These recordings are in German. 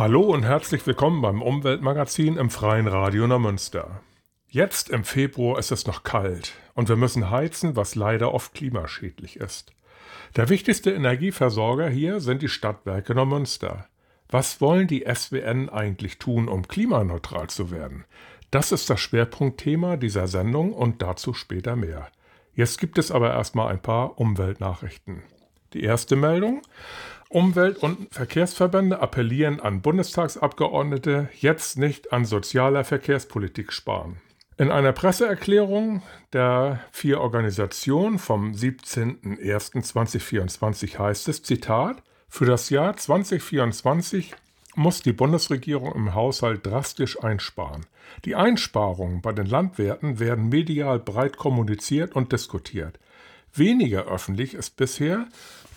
Hallo und herzlich willkommen beim Umweltmagazin im Freien Radio Neumünster. Jetzt im Februar ist es noch kalt und wir müssen heizen, was leider oft klimaschädlich ist. Der wichtigste Energieversorger hier sind die Stadtwerke Neumünster. Was wollen die SWN eigentlich tun, um klimaneutral zu werden? Das ist das Schwerpunktthema dieser Sendung und dazu später mehr. Jetzt gibt es aber erstmal ein paar Umweltnachrichten. Die erste Meldung. Umwelt- und Verkehrsverbände appellieren an Bundestagsabgeordnete, jetzt nicht an sozialer Verkehrspolitik sparen. In einer Presseerklärung der vier Organisationen vom 17.01.2024 heißt es, Zitat, für das Jahr 2024 muss die Bundesregierung im Haushalt drastisch einsparen. Die Einsparungen bei den Landwirten werden medial breit kommuniziert und diskutiert. Weniger öffentlich ist bisher,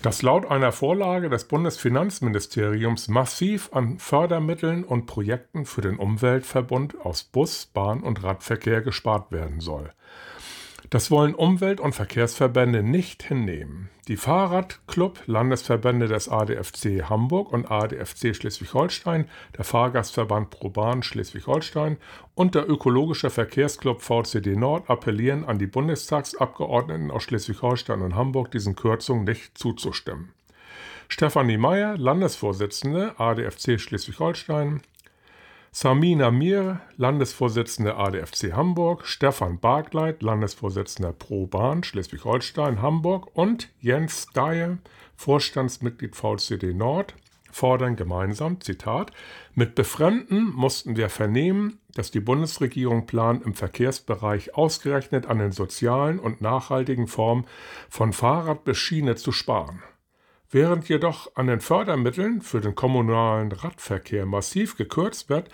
dass laut einer Vorlage des Bundesfinanzministeriums massiv an Fördermitteln und Projekten für den Umweltverbund aus Bus, Bahn und Radverkehr gespart werden soll. Das wollen Umwelt- und Verkehrsverbände nicht hinnehmen. Die Fahrradclub, Landesverbände des ADFC Hamburg und ADFC Schleswig-Holstein, der Fahrgastverband ProBahn Schleswig-Holstein und der Ökologische Verkehrsclub VCD Nord appellieren an die Bundestagsabgeordneten aus Schleswig-Holstein und Hamburg, diesen Kürzungen nicht zuzustimmen. Stefanie Meyer, Landesvorsitzende ADFC Schleswig-Holstein, Samina Mir, Landesvorsitzende ADFC Hamburg, Stefan Bargleit, Landesvorsitzender Pro Bahn Schleswig-Holstein Hamburg und Jens Dyer, Vorstandsmitglied VCD Nord, fordern gemeinsam, Zitat, mit Befremden mussten wir vernehmen, dass die Bundesregierung plant, im Verkehrsbereich ausgerechnet an den sozialen und nachhaltigen Formen von Fahrrad bis Schiene zu sparen. Während jedoch an den Fördermitteln für den kommunalen Radverkehr massiv gekürzt wird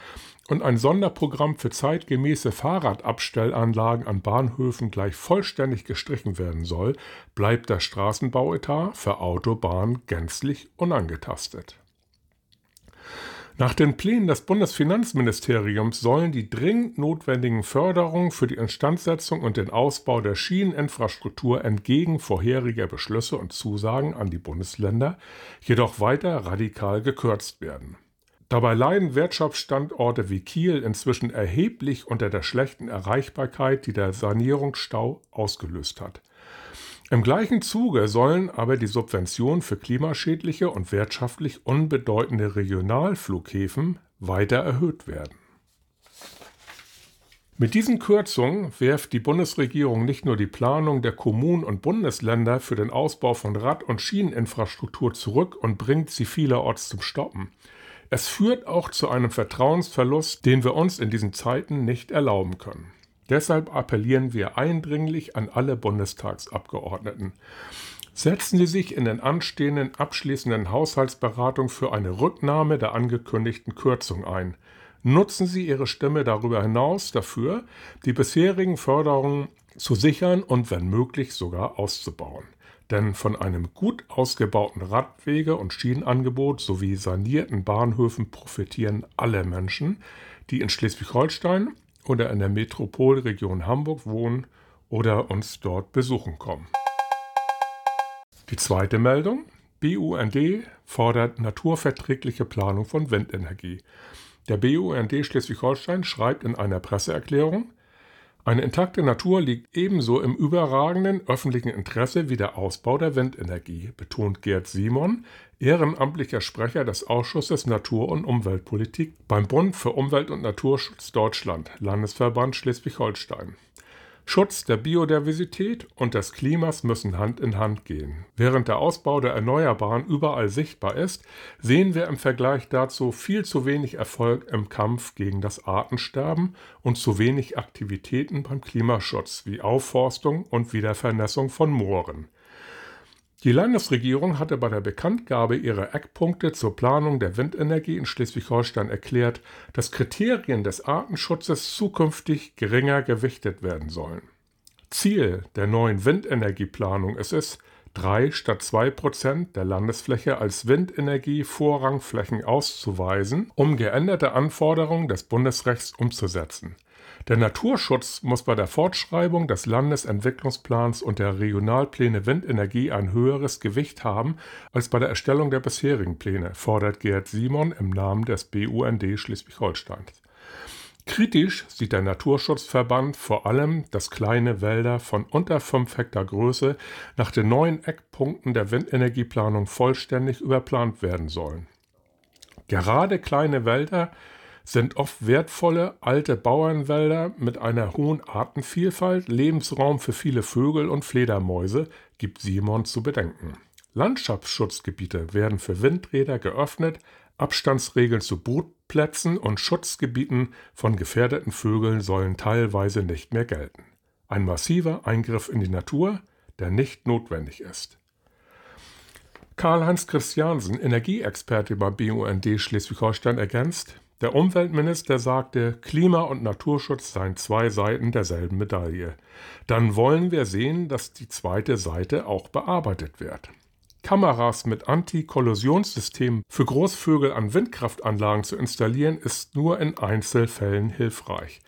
und ein Sonderprogramm für zeitgemäße Fahrradabstellanlagen an Bahnhöfen gleich vollständig gestrichen werden soll, bleibt der Straßenbauetat für Autobahnen gänzlich unangetastet. Nach den Plänen des Bundesfinanzministeriums sollen die dringend notwendigen Förderungen für die Instandsetzung und den Ausbau der Schieneninfrastruktur entgegen vorheriger Beschlüsse und Zusagen an die Bundesländer jedoch weiter radikal gekürzt werden. Dabei leiden Wirtschaftsstandorte wie Kiel inzwischen erheblich unter der schlechten Erreichbarkeit, die der Sanierungsstau ausgelöst hat. Im gleichen Zuge sollen aber die Subventionen für klimaschädliche und wirtschaftlich unbedeutende Regionalflughäfen weiter erhöht werden. Mit diesen Kürzungen wirft die Bundesregierung nicht nur die Planung der Kommunen und Bundesländer für den Ausbau von Rad- und Schieneninfrastruktur zurück und bringt sie vielerorts zum Stoppen. Es führt auch zu einem Vertrauensverlust, den wir uns in diesen Zeiten nicht erlauben können. Deshalb appellieren wir eindringlich an alle Bundestagsabgeordneten. Setzen Sie sich in den anstehenden abschließenden Haushaltsberatungen für eine Rücknahme der angekündigten Kürzung ein. Nutzen Sie Ihre Stimme darüber hinaus dafür, die bisherigen Förderungen zu sichern und wenn möglich sogar auszubauen. Denn von einem gut ausgebauten Radwege- und Schienenangebot sowie sanierten Bahnhöfen profitieren alle Menschen, die in Schleswig-Holstein oder in der Metropolregion Hamburg wohnen oder uns dort besuchen kommen. Die zweite Meldung. BUND fordert naturverträgliche Planung von Windenergie. Der BUND Schleswig-Holstein schreibt in einer Presseerklärung, eine intakte Natur liegt ebenso im überragenden öffentlichen Interesse wie der Ausbau der Windenergie, betont Gerd Simon, ehrenamtlicher Sprecher des Ausschusses Natur- und Umweltpolitik beim Bund für Umwelt- und Naturschutz Deutschland, Landesverband Schleswig-Holstein. Schutz der Biodiversität und des Klimas müssen Hand in Hand gehen. Während der Ausbau der Erneuerbaren überall sichtbar ist, sehen wir im Vergleich dazu viel zu wenig Erfolg im Kampf gegen das Artensterben und zu wenig Aktivitäten beim Klimaschutz wie Aufforstung und Wiedervernässung von Mooren. Die Landesregierung hatte bei der Bekanntgabe ihrer Eckpunkte zur Planung der Windenergie in Schleswig-Holstein erklärt, dass Kriterien des Artenschutzes zukünftig geringer gewichtet werden sollen. Ziel der neuen Windenergieplanung ist es, drei statt zwei Prozent der Landesfläche als Windenergie-Vorrangflächen auszuweisen, um geänderte Anforderungen des Bundesrechts umzusetzen. Der Naturschutz muss bei der Fortschreibung des Landesentwicklungsplans und der Regionalpläne Windenergie ein höheres Gewicht haben als bei der Erstellung der bisherigen Pläne, fordert Gerd Simon im Namen des BUND Schleswig-Holsteins. Kritisch sieht der Naturschutzverband vor allem, dass kleine Wälder von unter 5 Hektar Größe nach den neuen Eckpunkten der Windenergieplanung vollständig überplant werden sollen. Gerade kleine Wälder sind oft wertvolle alte Bauernwälder mit einer hohen Artenvielfalt, Lebensraum für viele Vögel und Fledermäuse, gibt Simon zu bedenken. Landschaftsschutzgebiete werden für Windräder geöffnet, Abstandsregeln zu Brutplätzen und Schutzgebieten von gefährdeten Vögeln sollen teilweise nicht mehr gelten. Ein massiver Eingriff in die Natur, der nicht notwendig ist. Karl-Heinz Christiansen, Energieexperte bei BUND Schleswig-Holstein, ergänzt, der Umweltminister sagte, Klima- und Naturschutz seien zwei Seiten derselben Medaille. Dann wollen wir sehen, dass die zweite Seite auch bearbeitet wird. Kameras mit Anti-Kollisionssystemen für Großvögel an Windkraftanlagen zu installieren, ist nur in Einzelfällen hilfreich.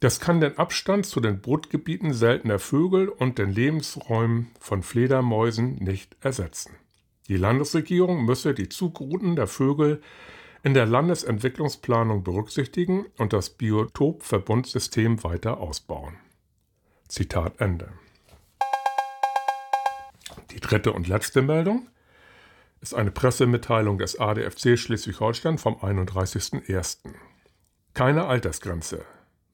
Das kann den Abstand zu den Brutgebieten seltener Vögel und den Lebensräumen von Fledermäusen nicht ersetzen. Die Landesregierung müsse die Zugrouten der Vögel in der Landesentwicklungsplanung berücksichtigen und das Biotopverbundsystem weiter ausbauen. Zitat Ende. Die dritte und letzte Meldung ist eine Pressemitteilung des ADFC Schleswig-Holstein vom 31.01. Keine Altersgrenze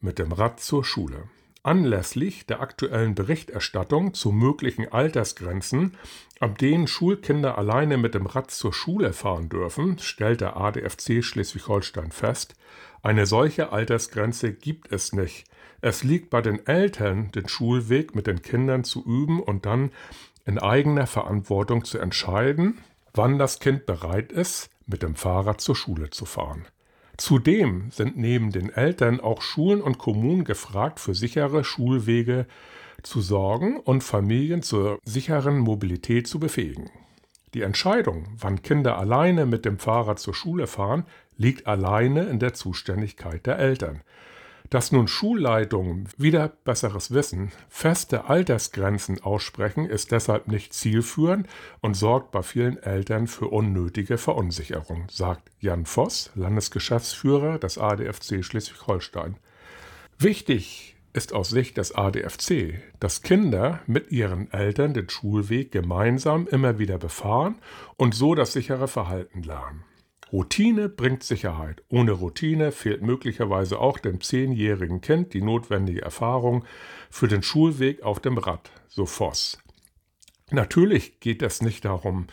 mit dem Rad zur Schule. Anlässlich der aktuellen Berichterstattung zu möglichen Altersgrenzen, ab denen Schulkinder alleine mit dem Rad zur Schule fahren dürfen, stellt der ADFC Schleswig-Holstein fest, eine solche Altersgrenze gibt es nicht. Es liegt bei den Eltern, den Schulweg mit den Kindern zu üben und dann in eigener Verantwortung zu entscheiden, wann das Kind bereit ist, mit dem Fahrrad zur Schule zu fahren. Zudem sind neben den Eltern auch Schulen und Kommunen gefragt, für sichere Schulwege zu sorgen und Familien zur sicheren Mobilität zu befähigen. Die Entscheidung, wann Kinder alleine mit dem Fahrrad zur Schule fahren, liegt alleine in der Zuständigkeit der Eltern. Dass nun Schulleitungen wieder besseres Wissen feste Altersgrenzen aussprechen, ist deshalb nicht zielführend und sorgt bei vielen Eltern für unnötige Verunsicherung, sagt Jan Voss, Landesgeschäftsführer des ADFC Schleswig-Holstein. Wichtig ist aus Sicht des ADFC, dass Kinder mit ihren Eltern den Schulweg gemeinsam immer wieder befahren und so das sichere Verhalten lernen. Routine bringt Sicherheit. Ohne Routine fehlt möglicherweise auch dem zehnjährigen Kind die notwendige Erfahrung für den Schulweg auf dem Rad, so Voss. Natürlich geht es nicht darum,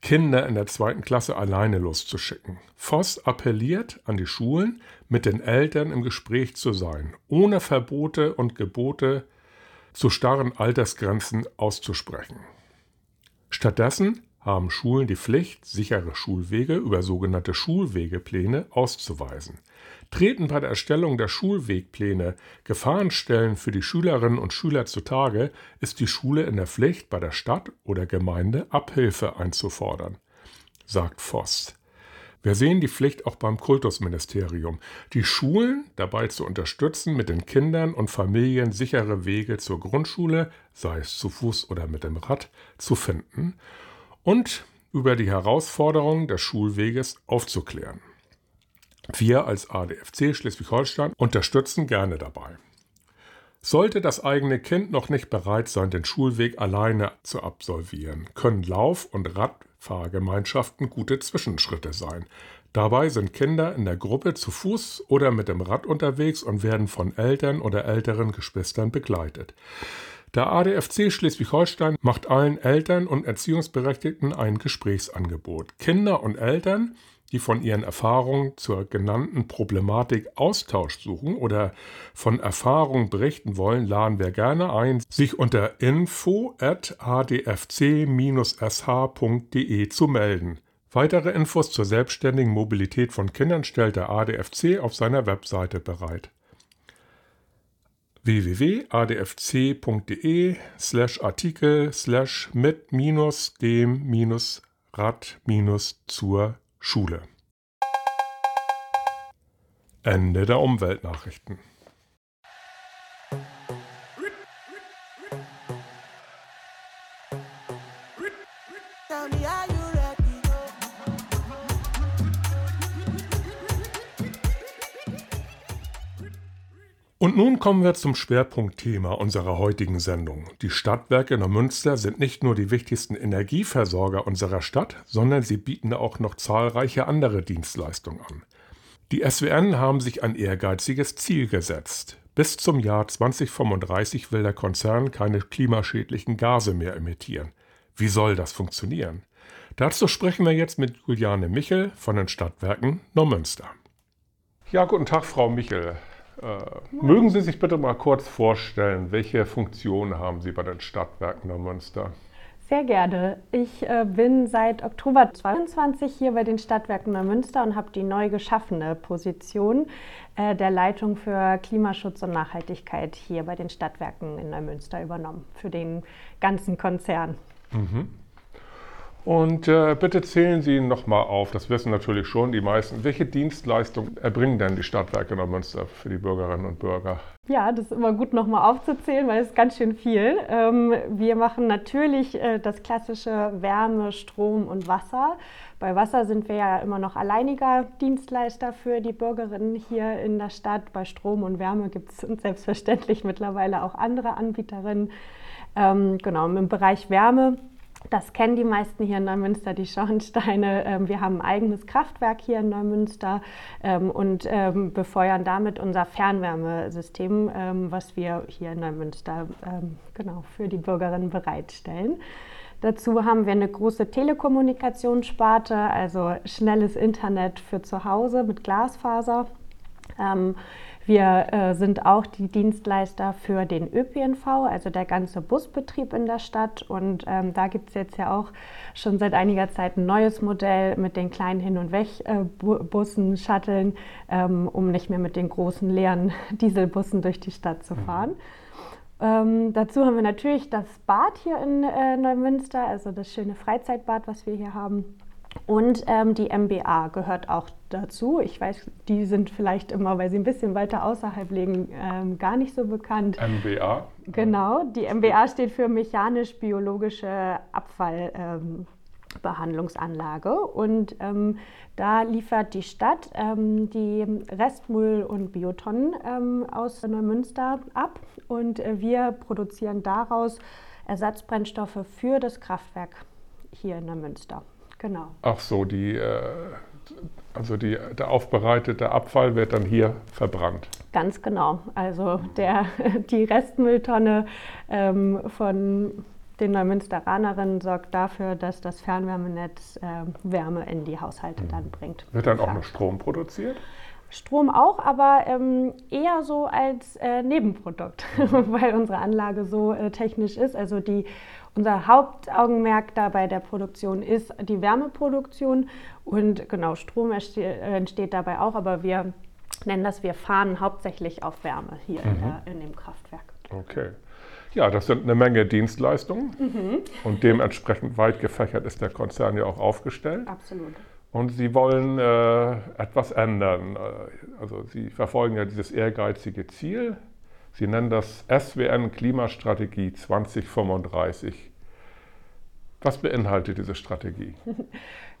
Kinder in der zweiten Klasse alleine loszuschicken. Voss appelliert an die Schulen, mit den Eltern im Gespräch zu sein, ohne Verbote und Gebote zu starren Altersgrenzen auszusprechen. Stattdessen haben Schulen die Pflicht, sichere Schulwege über sogenannte Schulwegepläne auszuweisen. Treten bei der Erstellung der Schulwegpläne Gefahrenstellen für die Schülerinnen und Schüler zutage, ist die Schule in der Pflicht, bei der Stadt oder Gemeinde Abhilfe einzufordern, sagt Voss. Wir sehen die Pflicht auch beim Kultusministerium, die Schulen dabei zu unterstützen, mit den Kindern und Familien sichere Wege zur Grundschule, sei es zu Fuß oder mit dem Rad, zu finden und über die Herausforderungen des Schulweges aufzuklären. Wir als ADFC Schleswig-Holstein unterstützen gerne dabei. Sollte das eigene Kind noch nicht bereit sein, den Schulweg alleine zu absolvieren, können Lauf- und Radfahrgemeinschaften gute Zwischenschritte sein. Dabei sind Kinder in der Gruppe zu Fuß oder mit dem Rad unterwegs und werden von Eltern oder älteren Geschwistern begleitet. Der ADFC Schleswig-Holstein macht allen Eltern und Erziehungsberechtigten ein Gesprächsangebot. Kinder und Eltern, die von ihren Erfahrungen zur genannten Problematik Austausch suchen oder von Erfahrungen berichten wollen, laden wir gerne ein, sich unter info@adfc-sh.de zu melden. Weitere Infos zur selbstständigen Mobilität von Kindern stellt der ADFC auf seiner Webseite bereit www.adfc.de slash Artikel slash mit minus dem minus Rad minus zur Schule. Ende der Umweltnachrichten. Und nun kommen wir zum Schwerpunktthema unserer heutigen Sendung. Die Stadtwerke Neumünster sind nicht nur die wichtigsten Energieversorger unserer Stadt, sondern sie bieten auch noch zahlreiche andere Dienstleistungen an. Die SWN haben sich ein ehrgeiziges Ziel gesetzt. Bis zum Jahr 2035 will der Konzern keine klimaschädlichen Gase mehr emittieren. Wie soll das funktionieren? Dazu sprechen wir jetzt mit Juliane Michel von den Stadtwerken Neumünster. Ja, guten Tag, Frau Michel. Äh, mögen Sie sich bitte mal kurz vorstellen, welche Funktion haben Sie bei den Stadtwerken Neumünster? Sehr gerne. Ich äh, bin seit Oktober 22 hier bei den Stadtwerken Neumünster und habe die neu geschaffene Position äh, der Leitung für Klimaschutz und Nachhaltigkeit hier bei den Stadtwerken in Neumünster übernommen, für den ganzen Konzern. Mhm. Und äh, bitte zählen Sie nochmal auf, das wissen natürlich schon die meisten. Welche Dienstleistungen erbringen denn die Stadtwerke Neumünster für die Bürgerinnen und Bürger? Ja, das ist immer gut nochmal aufzuzählen, weil es ist ganz schön viel. Ähm, wir machen natürlich äh, das klassische Wärme, Strom und Wasser. Bei Wasser sind wir ja immer noch alleiniger Dienstleister für die Bürgerinnen hier in der Stadt. Bei Strom und Wärme gibt es selbstverständlich mittlerweile auch andere Anbieterinnen. Ähm, genau, im Bereich Wärme das kennen die meisten hier in Neumünster, die Schornsteine. Ähm, wir haben ein eigenes Kraftwerk hier in Neumünster ähm, und ähm, befeuern damit unser Fernwärmesystem, was wir hier in Neumünster genau für die Bürgerinnen bereitstellen. Dazu haben wir eine große Telekommunikationssparte, also schnelles Internet für zu Hause mit Glasfaser. Wir äh, sind auch die Dienstleister für den ÖPNV, also der ganze Busbetrieb in der Stadt. Und ähm, da gibt es jetzt ja auch schon seit einiger Zeit ein neues Modell mit den kleinen Hin- und Weg-Bussen, äh, Shuttlen, ähm, um nicht mehr mit den großen leeren Dieselbussen durch die Stadt zu mhm. fahren. Ähm, dazu haben wir natürlich das Bad hier in äh, Neumünster, also das schöne Freizeitbad, was wir hier haben. Und ähm, die MBA gehört auch dazu. Ich weiß, die sind vielleicht immer, weil sie ein bisschen weiter außerhalb liegen, ähm, gar nicht so bekannt. MBA? Genau, die MBA steht für mechanisch-biologische Abfallbehandlungsanlage. Ähm, und ähm, da liefert die Stadt ähm, die Restmüll- und Biotonnen ähm, aus Neumünster ab. Und äh, wir produzieren daraus Ersatzbrennstoffe für das Kraftwerk hier in Neumünster. Genau. Ach so, die, äh, also die, der aufbereitete Abfall wird dann hier verbrannt. Ganz genau. Also der, die Restmülltonne ähm, von den Neumünsteranerinnen sorgt dafür, dass das Fernwärmenetz äh, Wärme in die Haushalte dann bringt. Wird dann auch noch Strom produziert? Strom auch, aber ähm, eher so als äh, Nebenprodukt, weil unsere Anlage so äh, technisch ist. Also die unser Hauptaugenmerk da bei der Produktion ist die Wärmeproduktion und genau Strom entsteht dabei auch, aber wir nennen das, wir fahren hauptsächlich auf Wärme hier mhm. in, der, in, dem Kraftwerk. Okay. Ja, das sind eine Menge Dienstleistungen mhm. und dementsprechend weit gefächert ist der Konzern ja auch aufgestellt. Absolut. Und Sie wollen äh, etwas ändern. Also Sie verfolgen ja dieses ehrgeizige Ziel, Sie nennen das SWN Klimastrategie 2035. Was beinhaltet diese Strategie?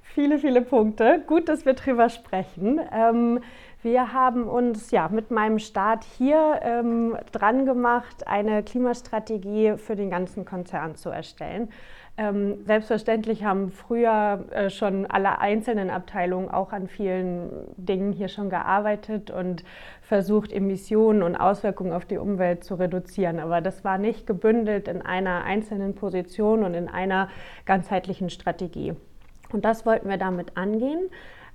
viele, viele Punkte. Gut, dass wir drüber sprechen. Ähm, wir haben uns ja mit meinem Start hier ähm, dran gemacht, eine Klimastrategie für den ganzen Konzern zu erstellen. Ähm, selbstverständlich haben früher äh, schon alle einzelnen Abteilungen auch an vielen Dingen hier schon gearbeitet und versucht, Emissionen und Auswirkungen auf die Umwelt zu reduzieren. Aber das war nicht gebündelt in einer einzelnen Position und in einer ganzheitlichen Strategie. Und das wollten wir damit angehen.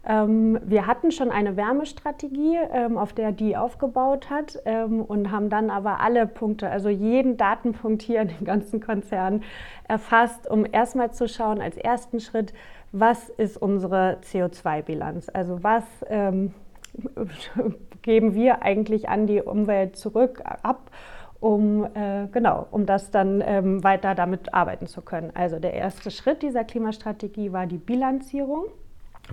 Ähm, wir hatten schon eine Wärmestrategie, ähm, auf der die aufgebaut hat ähm, und haben dann aber alle Punkte, also jeden Datenpunkt hier in dem ganzen Konzern erfasst, um erstmal zu schauen als ersten Schritt, was ist unsere CO2-Bilanz? Also was geben wir eigentlich an die Umwelt zurück ab? um, äh, genau, um das dann ähm, weiter damit arbeiten zu können. Also der erste Schritt dieser Klimastrategie war die Bilanzierung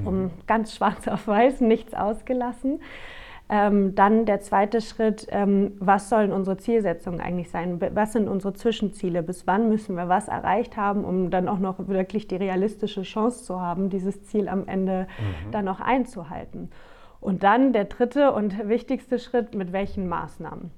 um ganz schwarz auf weiß, nichts ausgelassen. Ähm, dann der zweite Schritt, ähm, was sollen unsere Zielsetzungen eigentlich sein? Was sind unsere Zwischenziele? Bis wann müssen wir was erreicht haben, um dann auch noch wirklich die realistische Chance zu haben, dieses Ziel am Ende mhm. dann auch einzuhalten? Und dann der dritte und wichtigste Schritt, mit welchen Maßnahmen?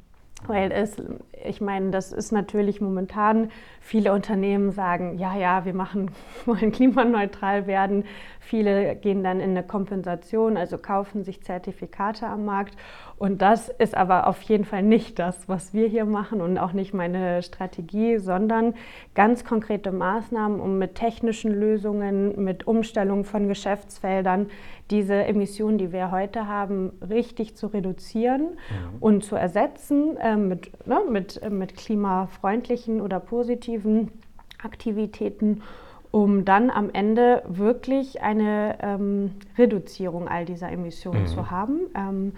Weil es, ich meine, das ist natürlich momentan, viele Unternehmen sagen, ja, ja, wir machen, wollen klimaneutral werden. Viele gehen dann in eine Kompensation, also kaufen sich Zertifikate am Markt. Und das ist aber auf jeden Fall nicht das, was wir hier machen und auch nicht meine Strategie, sondern ganz konkrete Maßnahmen, um mit technischen Lösungen, mit Umstellung von Geschäftsfeldern diese Emissionen, die wir heute haben, richtig zu reduzieren mhm. und zu ersetzen äh, mit, ne, mit, mit klimafreundlichen oder positiven Aktivitäten um dann am Ende wirklich eine ähm, Reduzierung all dieser Emissionen mhm. zu haben. Ähm,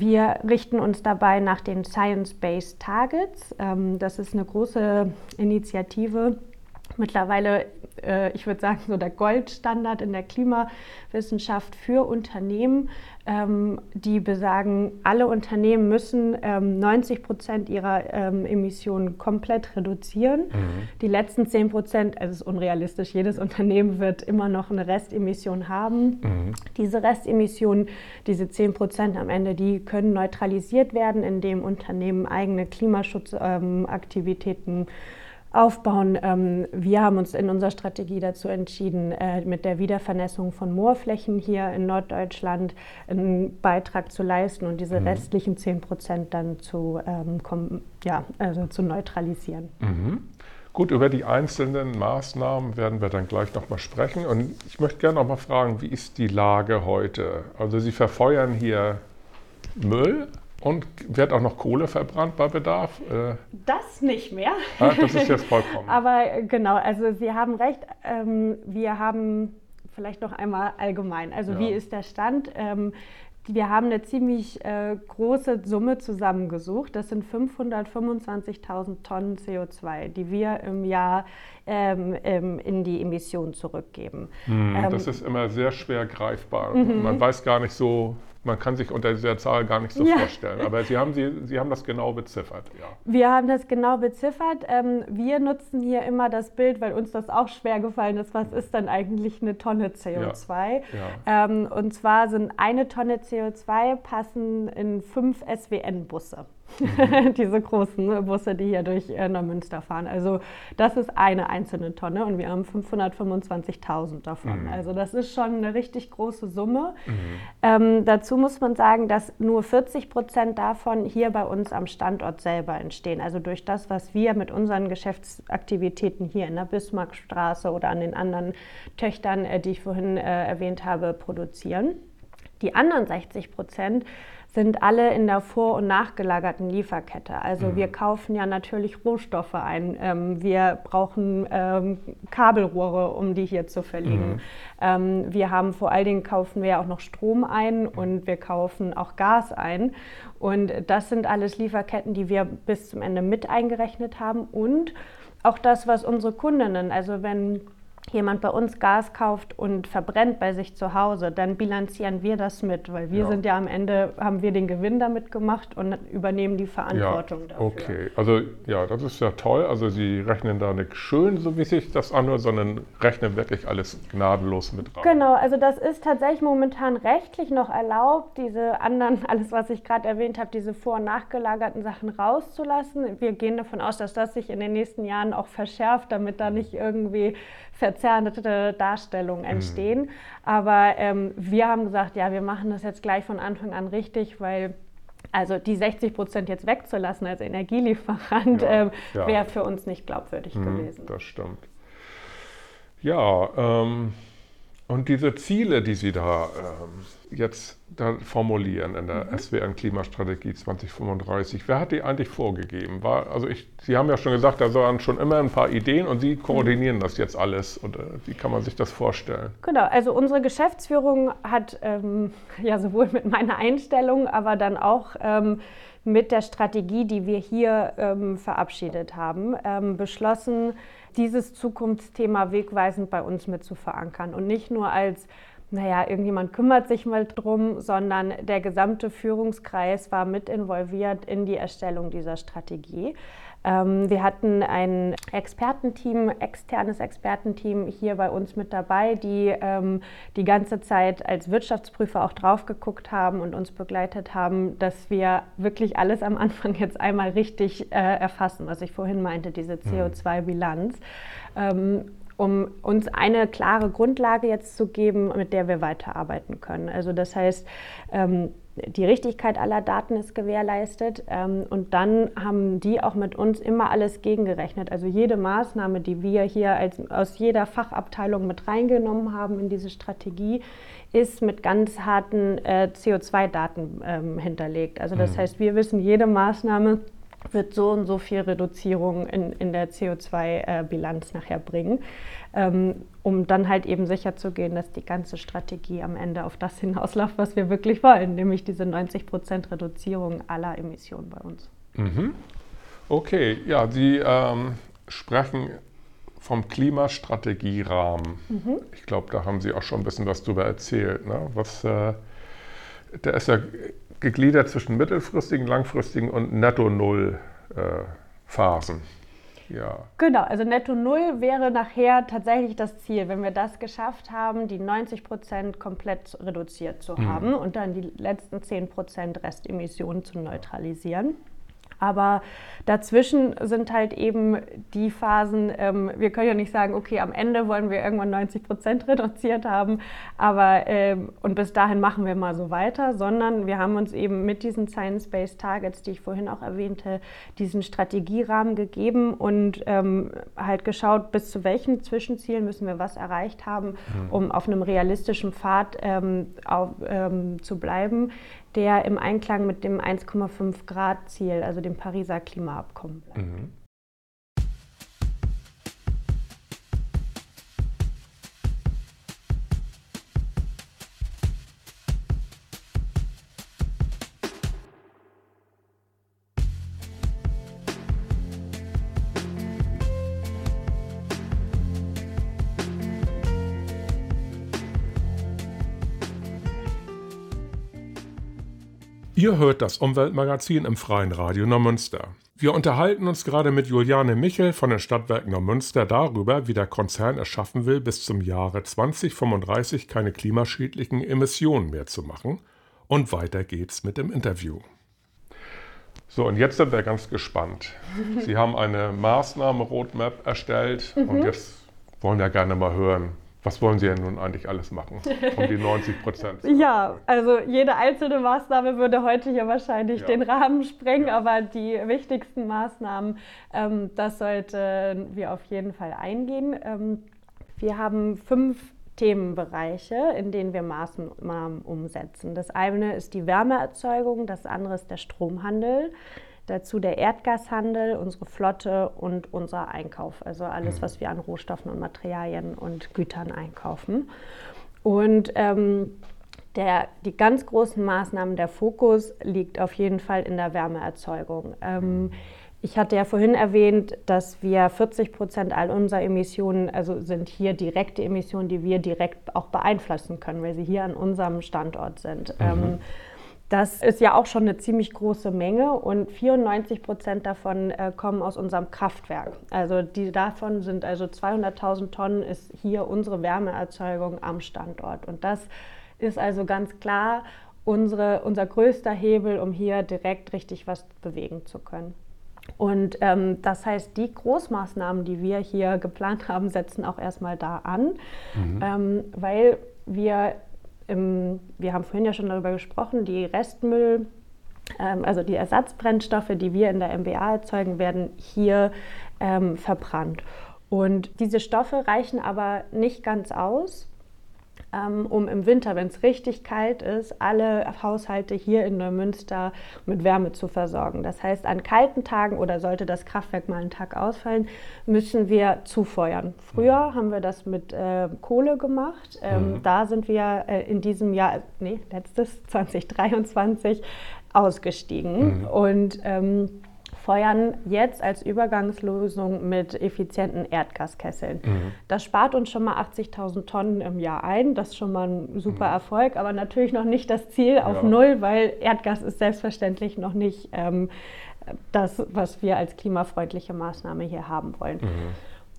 wir richten uns dabei nach den Science-Based Targets. Ähm, das ist eine große Initiative, mittlerweile, äh, ich würde sagen, so der Goldstandard in der Klimawissenschaft für Unternehmen, ähm, die besagen, alle Unternehmen müssen ähm, 90 Prozent ihrer ähm, Emissionen komplett reduzieren. Mhm. Die letzten 10 Prozent, also es ist unrealistisch, jedes Unternehmen wird immer noch eine Restemission haben. Mhm. Diese Restemissionen, diese 10 Prozent am Ende, die können neutralisiert werden, indem Unternehmen eigene Klimaschutzaktivitäten aufbauen. Ähm, wir haben uns in unserer Strategie dazu entschieden, äh, mit der Wiedervernässung von Moorflächen hier in Norddeutschland einen Beitrag zu leisten und diese mhm. restlichen 10 Prozent dann zu, ähm, ja, also zu neutralisieren. Mhm. Gut, über die einzelnen Maßnahmen werden wir dann gleich nochmal sprechen. Und ich möchte gerne noch mal fragen, wie ist die Lage heute? Also Sie verfeuern hier Müll, und wird auch noch Kohle verbrannt bei Bedarf? Äh, das nicht mehr. Ah, das ist jetzt vollkommen. Aber äh, genau, also Sie haben recht. Ähm, wir haben vielleicht noch einmal allgemein. Also ja. wie ist der Stand? Ähm, wir haben eine ziemlich äh, große Summe zusammengesucht. Das sind 525.000 Tonnen CO2, die wir im Jahr ähm, in die Emissionen zurückgeben. Hm, ähm, das ist immer sehr schwer greifbar. Mhm. Man weiß gar nicht so, man kann sich unter dieser Zahl gar nicht so ja. vorstellen. Aber Sie haben, Sie, Sie haben das genau beziffert. Ja. Wir haben das genau beziffert. Ähm, wir nutzen hier immer das Bild, weil uns das auch schwer gefallen ist. Was ist dann eigentlich eine Tonne CO2? Ja. Ja. Ähm, und zwar sind eine Tonne CO2 passen in fünf SWN-Busse. Mhm. diese großen ne, Busse, die hier durch äh, Neumünster fahren. Also das ist eine einzelne Tonne und wir haben 525.000 davon. Mhm. Also das ist schon eine richtig große Summe. Mhm. Ähm, dazu muss man sagen, dass nur 40 Prozent davon hier bei uns am Standort selber entstehen. Also durch das, was wir mit unseren Geschäftsaktivitäten hier in der Bismarckstraße oder an den anderen Töchtern, äh, die ich vorhin äh, erwähnt habe, produzieren. Die anderen 60 Prozent sind alle in der vor- und nachgelagerten Lieferkette. Also mhm. wir kaufen ja natürlich Rohstoffe ein. Ähm, wir brauchen ähm, Kabelrohre, um die hier zu verlegen. Mhm. Ähm, wir haben vor allen Dingen kaufen wir auch noch Strom ein und wir kaufen auch Gas ein. Und das sind alles Lieferketten, die wir bis zum Ende mit eingerechnet haben. Und auch das, was unsere Kundinnen, also wenn jemand bei uns Gas kauft und verbrennt bei sich zu Hause, dann bilanzieren wir das mit, weil wir ja. sind ja am Ende, haben wir den Gewinn damit gemacht und übernehmen die Verantwortung ja, dafür. Okay, also ja, das ist ja toll. Also Sie rechnen da nicht schön, so wie sich das anhört, sondern rechnen wirklich alles gnadenlos mit rein. Genau, also das ist tatsächlich momentan rechtlich noch erlaubt, diese anderen, alles was ich gerade erwähnt habe, diese vor- und nachgelagerten Sachen rauszulassen. Wir gehen davon aus, dass das sich in den nächsten Jahren auch verschärft, damit da nicht irgendwie verzerrte Darstellungen mhm. entstehen. Mhm. Aber ähm, wir haben gesagt, ja, wir machen das jetzt gleich von Anfang an richtig, weil also die 60 Prozent jetzt wegzulassen als Energielieferant ja, ähm, ja. wäre für uns nicht glaubwürdig mhm, gewesen. Das stimmt. Ja, ähm, und diese Ziele, die Sie da ähm, jetzt da formulieren in der mhm. SWN Klimastrategie 2035, wer hat die eigentlich vorgegeben? War, also ich, Sie haben ja schon gesagt, da waren schon immer ein paar Ideen und Sie koordinieren mhm. das jetzt alles. Oder wie kann man sich das vorstellen? Genau, also unsere Geschäftsführung hat ähm, ja sowohl mit meiner Einstellung, aber dann auch ähm, mit der Strategie, die wir hier ähm, verabschiedet haben, ähm, beschlossen, dieses Zukunftsthema wegweisend bei uns mit zu verankern und nicht nur als naja, irgendjemand kümmert sich mal drum, sondern der gesamte Führungskreis war mit involviert in die Erstellung dieser Strategie. Ähm, wir hatten ein Expertenteam, externes Expertenteam hier bei uns mit dabei, die ähm, die ganze Zeit als Wirtschaftsprüfer auch drauf geguckt haben und uns begleitet haben, dass wir wirklich alles am Anfang jetzt einmal richtig äh, erfassen, was ich vorhin meinte, diese mhm. CO2-Bilanz. Ähm, um uns eine klare Grundlage jetzt zu geben, mit der wir weiterarbeiten können. Also das heißt, ähm, die Richtigkeit aller Daten ist gewährleistet ähm, und dann haben die auch mit uns immer alles gegengerechnet. Also jede Maßnahme, die wir hier als, aus jeder Fachabteilung mit reingenommen haben in diese Strategie, ist mit ganz harten äh, CO2-Daten ähm, hinterlegt. Also das mhm. heißt, wir wissen, jede Maßnahme wird so und so viel Reduzierung in, in der CO2-Bilanz äh, nachher bringen, um dann halt eben sicherzugehen, dass die ganze Strategie am Ende auf das hinausläuft, was wir wirklich wollen, nämlich diese 90 Prozent Reduzierung aller Emissionen bei uns. Mhm. Okay, ja, Sie ähm, sprechen vom Klimastrategierahmen. Mhm. Ich glaube, da haben Sie auch schon ein bisschen was drüber erzählt. Ne? Was, äh, der ist ja gegliedert zwischen mittelfristigen, langfristigen und Netto-Null-Phasen. Ja. Genau, also Netto Null wäre nachher tatsächlich das Ziel, wenn wir das geschafft haben, die 90 Prozent komplett reduziert zu mhm. haben und dann die letzten 10 Prozent Restemissionen zu neutralisieren. Aber dazwischen sind halt eben die Phasen, ähm, wir können ja nicht sagen, okay, am Ende wollen wir irgendwann 90 Prozent reduziert haben, aber ähm, und bis dahin machen wir mal so weiter, sondern wir haben uns eben mit diesen Science-Based Targets, die ich vorhin auch erwähnte, diesen Strategierahmen gegeben und ähm, halt geschaut, bis zu welchen Zwischenzielen müssen wir was erreicht haben, mhm. um auf einem realistischen Pfad ähm, auf, ähm, zu bleiben der im Einklang mit dem 1,5 Grad Ziel, also dem Pariser Klimaabkommen bleibt. Mhm. Ihr hört das Umweltmagazin im Freien Radio Neumünster. Wir unterhalten uns gerade mit Juliane Michel von den Stadtwerken Neumünster darüber, wie der Konzern es schaffen will, bis zum Jahre 2035 keine klimaschädlichen Emissionen mehr zu machen. Und weiter geht's mit dem Interview. So, und jetzt sind wir ganz gespannt. Sie haben eine Maßnahme-Roadmap erstellt mhm. und jetzt wollen wir gerne mal hören, was wollen Sie denn nun eigentlich alles machen, um die 90 Prozent? ja, also jede einzelne Maßnahme würde heute hier wahrscheinlich ja. den Rahmen sprengen, ja. aber die wichtigsten Maßnahmen, ähm, das sollten wir auf jeden Fall eingehen. Ähm, wir haben fünf Themenbereiche, in denen wir Maßnahmen umsetzen. Das eine ist die Wärmeerzeugung, das andere ist der Stromhandel, Dazu der Erdgashandel, unsere Flotte und unser Einkauf, also alles, mhm. was wir an Rohstoffen und Materialien und Gütern einkaufen. Und ähm, der, die ganz großen Maßnahmen, der Fokus liegt auf jeden Fall in der Wärmeerzeugung. Ähm, ich hatte ja vorhin erwähnt, dass wir 40 Prozent all unserer Emissionen, also sind hier direkte Emissionen, die wir direkt auch beeinflussen können, weil sie hier an unserem Standort sind. Mhm. Ähm, das ist ja auch schon eine ziemlich große Menge und 94 Prozent davon äh, kommen aus unserem Kraftwerk. Also die davon sind also 200.000 Tonnen ist hier unsere Wärmeerzeugung am Standort. Und das ist also ganz klar unsere, unser größter Hebel, um hier direkt richtig was bewegen zu können. Und ähm, das heißt, die Großmaßnahmen, die wir hier geplant haben, setzen auch erstmal da an, mhm. ähm, weil wir im, wir haben vorhin ja schon darüber gesprochen, die Restmüll, ähm, also die Ersatzbrennstoffe, die wir in der MBA erzeugen, werden hier ähm, verbrannt. Und diese Stoffe reichen aber nicht ganz aus, um im Winter, wenn es richtig kalt ist, alle Haushalte hier in Neumünster mit Wärme zu versorgen. Das heißt, an kalten Tagen oder sollte das Kraftwerk mal einen Tag ausfallen, müssen wir zufeuern. Früher mhm. haben wir das mit äh, Kohle gemacht. Ähm, mhm. Da sind wir äh, in diesem Jahr, nee, letztes 2023 ausgestiegen. Mhm. Und ähm, feuern jetzt als Übergangslösung mit effizienten Erdgaskesseln. Mhm. Das spart uns schon mal 80.000 Tonnen im Jahr ein. Das ist schon mal ein super mhm. Erfolg, aber natürlich noch nicht das Ziel auf ja. Null, weil Erdgas ist selbstverständlich noch nicht ähm, das, was wir als klimafreundliche Maßnahme hier haben wollen. Mhm.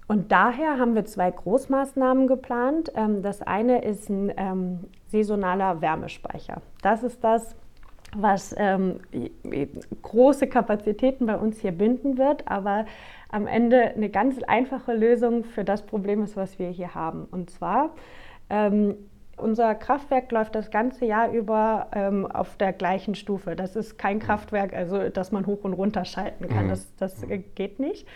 Und daher haben wir zwei Großmaßnahmen geplant. Ähm, das eine ist ein ähm, saisonaler Wärmespeicher. Das ist das, was ähm, große Kapazitäten bei uns hier binden wird, aber am Ende eine ganz einfache Lösung für das Problem ist, was wir hier haben. Und zwar, ähm, unser Kraftwerk läuft das ganze Jahr über ähm, auf der gleichen Stufe. Das ist kein Kraftwerk, also dass man hoch und runter schalten kann. Mhm. Das, das geht nicht.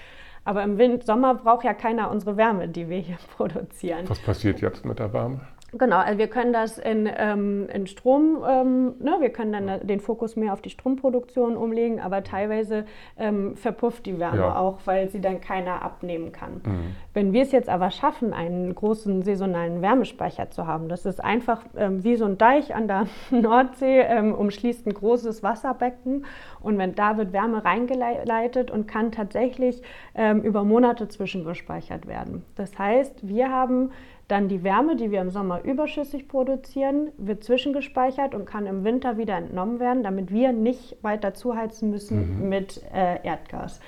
Aber im Sommer braucht ja keiner unsere Wärme, die wir hier produzieren. Was passiert jetzt mit der Wärme? Genau, also wir können das in, ähm, in Strom, ähm, ne, wir können dann den Fokus mehr auf die Stromproduktion umlegen, aber teilweise ähm, verpufft die Wärme ja. auch, weil sie dann keiner abnehmen kann. Mhm. Wenn wir es jetzt aber schaffen, einen großen saisonalen Wärmespeicher zu haben, das ist einfach ähm, wie so ein Deich an der Nordsee, ähm, umschließt ein großes Wasserbecken und wenn da wird Wärme reingeleitet und kann tatsächlich ähm, über Monate zwischengespeichert werden. Das heißt, wir haben dann die Wärme, die wir im Sommer überschüssig produzieren, wird zwischengespeichert und kann im Winter wieder entnommen werden, damit wir nicht weiter zuheizen müssen mhm. mit äh, Erdgas.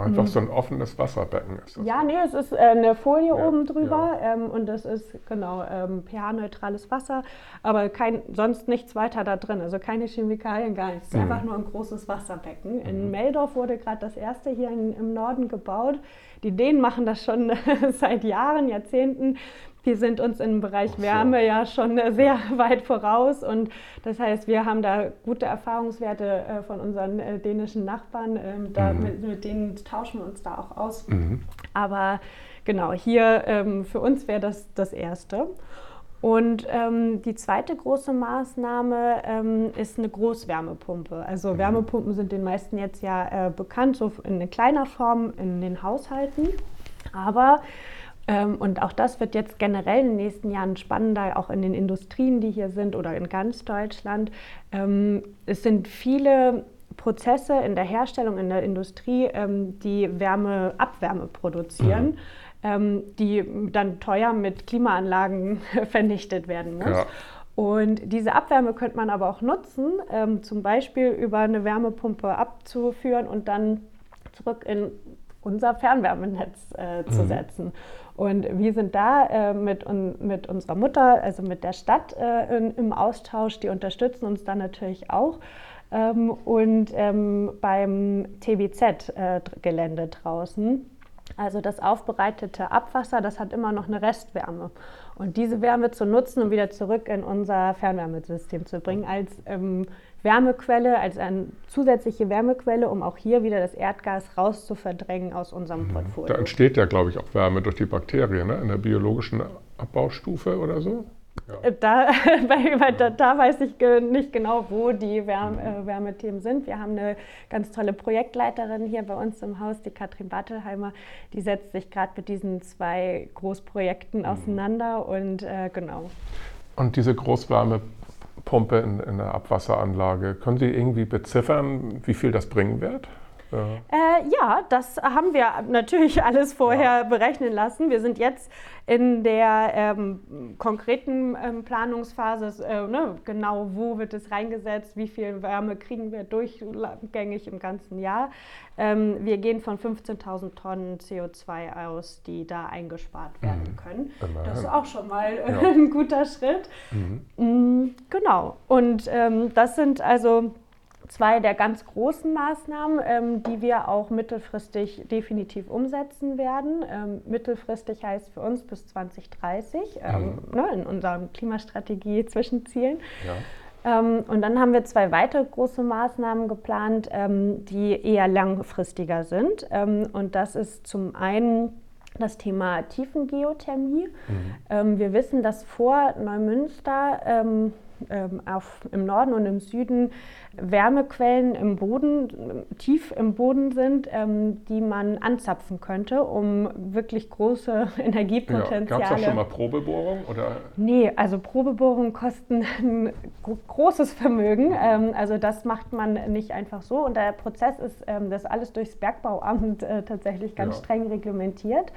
Einfach mhm. so ein offenes Wasserbecken ist das. Ja, nee, es ist äh, eine Folie ja, oben drüber ja. ähm, und das ist genau ähm, pH-neutrales Wasser, aber kein, sonst nichts weiter da drin, also keine Chemikalien, gar nichts. Es ist mhm. einfach nur ein großes Wasserbecken. In mhm. Meldorf wurde gerade das erste hier in, im Norden gebaut. Die Dänen machen das schon seit Jahren, Jahrzehnten wir sind uns im Bereich so. Wärme ja schon sehr weit voraus und das heißt, wir haben da gute Erfahrungswerte äh, von unseren äh, dänischen Nachbarn. Ähm, da, mhm. mit, mit, denen tauschen wir uns da auch aus. Mhm. Aber genau, hier ähm, für uns wäre das das Erste. Und ähm, die zweite große Maßnahme ähm, ist eine Großwärmepumpe. Also mhm. Wärmepumpen sind den meisten jetzt ja äh, bekannt, so in kleiner Form in den Haushalten. Aber und auch das wird jetzt generell in den nächsten Jahren spannender, auch in den Industrien, die hier sind oder in ganz Deutschland. Ähm, es sind viele Prozesse in der Herstellung, in der Industrie, ähm, die Wärme, Abwärme produzieren. Mhm. die dann teuer mit Klimaanlagen vernichtet werden muss. Ja. Und diese Abwärme könnte man aber auch nutzen, ähm, zum Beispiel über eine Wärmepumpe abzuführen und dann zurück in unser Fernwärmenetz äh, zu mhm. Und wir sind da äh, mit, un, mit unserer Mutter, also mit der Stadt äh, in, im Austausch. Die unterstützen uns dann natürlich auch. Ähm, und ähm, beim TBZ-Gelände äh, draußen, also das aufbereitete Abwasser, das hat immer noch eine Restwärme. Und diese Wärme zu nutzen und wieder zurück in unser Fernwärmesystem zu bringen als ähm, Wärmequelle, als eine zusätzliche Wärmequelle, um auch hier wieder das Erdgas rauszuverdrängen aus unserem mhm. Portfolio. Da entsteht ja, glaube ich, auch Wärme durch die Bakterien ne? in der biologischen Abbaustufe oder so. Ja. Äh, da, bei, da, da, weiß ich nicht genau, wo die Wärme, mhm. äh, Wärmethemen sind. Wir haben eine ganz tolle Projektleiterin hier bei uns im Haus, die Katrin Battelheimer. Die setzt sich gerade mit diesen zwei Großprojekten mhm. auseinander und äh, genau. Und diese Großwärme Pumpe in, in der Abwasseranlage. Können Sie irgendwie beziffern, wie viel das bringen wird? Ja. Äh, ja, das haben wir natürlich alles vorher ja. berechnen lassen. Wir sind jetzt in der ähm, konkreten ähm, Planungsphase, äh, ne, genau wo wird es reingesetzt, wie viel Wärme kriegen wir durchgängig im ganzen Jahr. Ähm, wir gehen von 15.000 Tonnen CO2 aus, die da eingespart werden mhm. können. Immerhin. Das ist auch schon mal äh, ja. ein guter Schritt. Mhm. Mm, genau. Und ähm, das sind also zwei der ganz großen Maßnahmen, ähm, die wir auch mittelfristig definitiv umsetzen werden. Ähm, mittelfristig heißt für uns bis 2030 ähm, mhm. ne, in unserer Klimastrategie Zwischenzielen. Ja. Ähm, und dann haben wir zwei weitere große Maßnahmen geplant, ähm, die eher langfristiger sind. Ähm, und das ist zum einen das Thema Tiefengeothermie. Mhm. wir wissen, dass vor Neumünster ähm, auf, im Norden und im Süden Wärmequellen im Boden, tief im Boden sind, ähm, die man anzapfen könnte, um wirklich große Energiepotenziale. Ja, Gab es da schon mal Probebohrungen? Oder? Nee, also Probebohrungen kosten ein großes Vermögen. Ähm, also das macht man nicht einfach so. Und der Prozess ist ähm, das alles durchs Bergbauamt äh, tatsächlich ganz ja. streng reglementiert.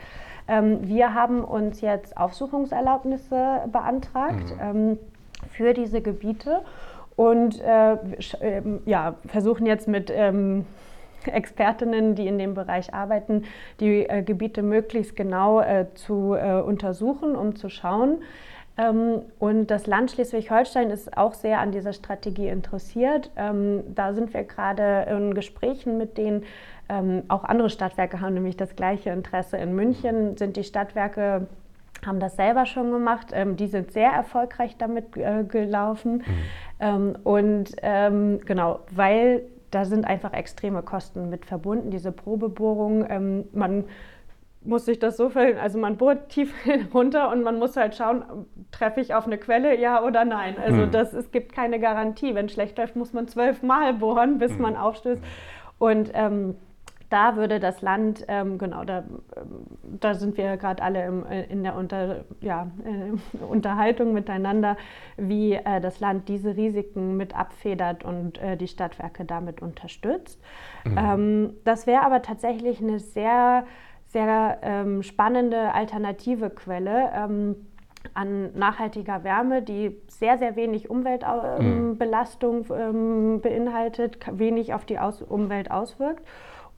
Ähm, wir haben uns jetzt Aufsuchungserlaubnisse beantragt mhm. Für diese Gebiete und äh, ähm, ja, versuchen jetzt mit ähm, Expertinnen, die in dem Bereich arbeiten, die äh, Gebiete möglichst genau äh, zu äh, untersuchen, um zu schauen. Ähm, und das Land Schleswig-Holstein ist auch sehr an dieser Strategie interessiert. Ähm, da sind wir gerade in Gesprächen mit denen. Ähm, auch andere Stadtwerke haben nämlich das gleiche Interesse. In München sind die Stadtwerke haben das selber schon gemacht. Ähm, die sind sehr erfolgreich damit äh, gelaufen. Mhm. Ähm, und ähm, genau, weil da sind einfach extreme Kosten mit verbunden, diese Probebohrung. Ähm, man muss sich das so verhindern, also man bohrt tief runter und man muss halt schauen, treffe ich auf eine Quelle, ja oder nein. Also mhm. das, es gibt keine Garantie. Wenn schlecht läuft, muss man zwölfmal bohren, bis mhm. man aufstößt. Und ähm, da würde das Land, ähm, genau, da, da sind wir gerade alle im, äh, in der Unter, ja, äh, Unterhaltung miteinander, wie äh, das Land diese Risiken mit abfedert und äh, die Stadtwerke damit unterstützt. Mhm. Ähm, das wäre aber tatsächlich eine sehr, sehr ähm, spannende alternative Quelle ähm, an nachhaltiger Wärme, die sehr, sehr wenig Umweltbelastung mhm. beinhaltet, wenig auf die Aus Umwelt auswirkt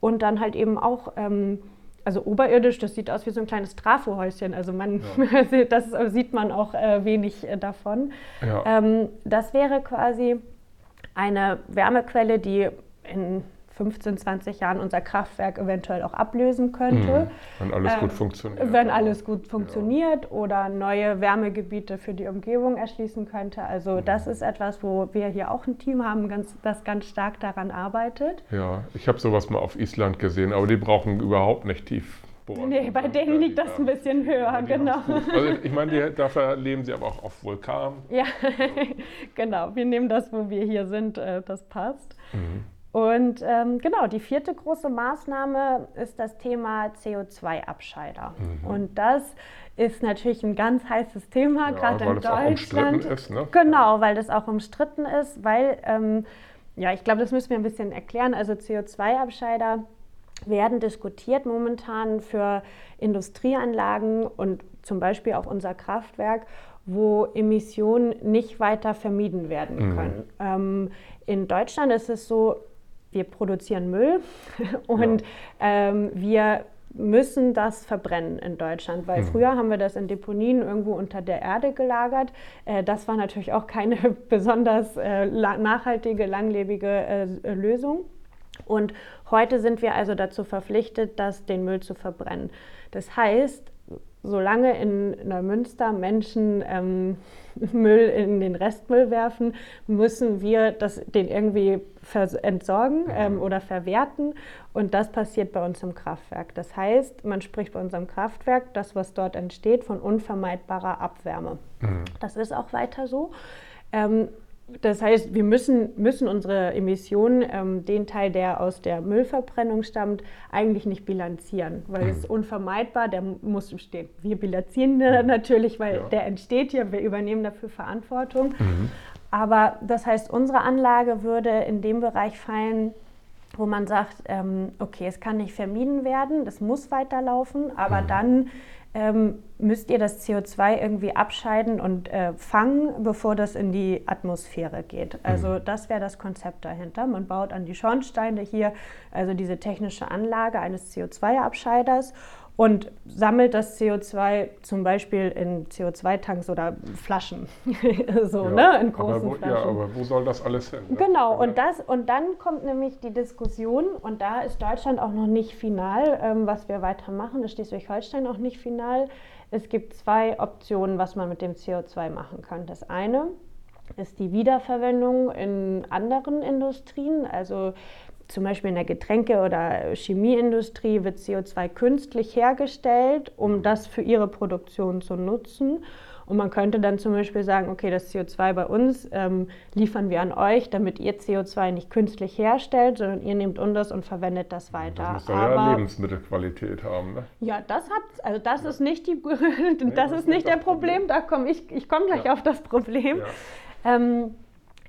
und dann halt eben auch, ähm, also oberirdisch, das sieht aus wie so ein kleines Trafohäuschen. Also man, ja. das sieht man auch äh, wenig äh, davon. Ja. Ähm, das wäre quasi eine Wärmequelle, die in 15, 20 Jahren unser Kraftwerk eventuell auch ablösen könnte. Mhm. Wenn alles ähm, gut funktioniert. Wenn alles gut funktioniert ja. oder neue Wärmegebiete für die Umgebung erschließen könnte. Also mhm. das ist etwas, wo wir hier auch ein Team haben, ganz, das ganz stark daran arbeitet. Ja, ich habe sowas mal auf Island gesehen, aber die brauchen überhaupt nicht tief Bohren. Nee, bei denen liegt das ein bisschen höher, genau. Also ich meine, die, dafür leben sie aber auch auf Vulkanen. Ja, genau. Wir nehmen das, wo wir hier sind, äh, das passt. Mhm. Und ähm, genau, die vierte große Maßnahme ist das Thema CO2-Abscheider. Mhm. Und das ist natürlich ein ganz heißes Thema, ja, gerade in Deutschland. Ist, ne? Genau, weil das auch umstritten ist, weil, ähm, ja, ich glaube, das müssen wir ein bisschen erklären. Also CO2-Abscheider werden diskutiert momentan für Industrieanlagen und zum Beispiel auch unser Kraftwerk, wo Emissionen nicht weiter vermieden werden mhm. können. Mhm. Ähm, in Deutschland ist es so, wir produzieren Müll und ja. ähm, wir müssen das verbrennen in Deutschland, weil mhm. früher haben wir das in Deponien irgendwo unter der Erde gelagert. Äh, das war natürlich auch keine besonders äh, nachhaltige, langlebige äh, Lösung. Und heute sind wir also dazu verpflichtet, das, den Müll zu verbrennen. Das heißt, solange in Neumünster Menschen ähm, Müll in den Restmüll werfen, müssen wir das, den irgendwie entsorgen ähm, oder verwerten. Und das passiert bei uns im Kraftwerk. Das heißt, man spricht bei unserem Kraftwerk, das, was dort entsteht, von unvermeidbarer Abwärme. Mhm. Das ist auch weiter so. Ähm, das heißt, wir müssen, müssen unsere Emissionen, ähm, den Teil, der aus der Müllverbrennung stammt, eigentlich nicht bilanzieren, weil mhm. es ist unvermeidbar, der muss stehen. Wir bilanzieren mhm. natürlich, weil ja. der entsteht hier, wir übernehmen dafür Verantwortung. Mhm. Aber das heißt, unsere Anlage würde in dem Bereich fallen, wo man sagt, ähm, okay, es kann nicht vermieden werden, das muss weiterlaufen, aber mhm. dann ähm, müsst ihr das CO2 irgendwie abscheiden und äh, fangen, bevor das in die Atmosphäre geht. Also mhm. das wäre das Konzept dahinter. Man baut an die Schornsteine hier also diese technische Anlage eines CO2-Abscheiders und sammelt das CO2 zum Beispiel in CO2-Tanks oder Flaschen. so, ja, ne? In großen wo, Flaschen. Ja, aber wo soll das alles hin? Ne? Genau, und, das, und dann kommt nämlich die Diskussion, und da ist Deutschland auch noch nicht final, ähm, was wir weitermachen, ist Schleswig-Holstein auch nicht final. Es gibt zwei Optionen, was man mit dem CO2 machen kann. Das eine ist die Wiederverwendung in anderen Industrien, also zum Beispiel in der Getränke- oder Chemieindustrie wird CO2 künstlich hergestellt, um das für ihre Produktion zu nutzen. Und man könnte dann zum Beispiel sagen, okay, das CO2 bei uns ähm, liefern wir an euch, damit ihr CO2 nicht künstlich herstellt, sondern ihr nehmt uns und verwendet das weiter. Das muss ja Lebensmittelqualität haben, ne? Ja, das hat, also das ja. ist nicht die, das nee, ist nicht der Problem. Problem. Da komme ich, ich komme gleich ja. auf das Problem. Ja. Ähm,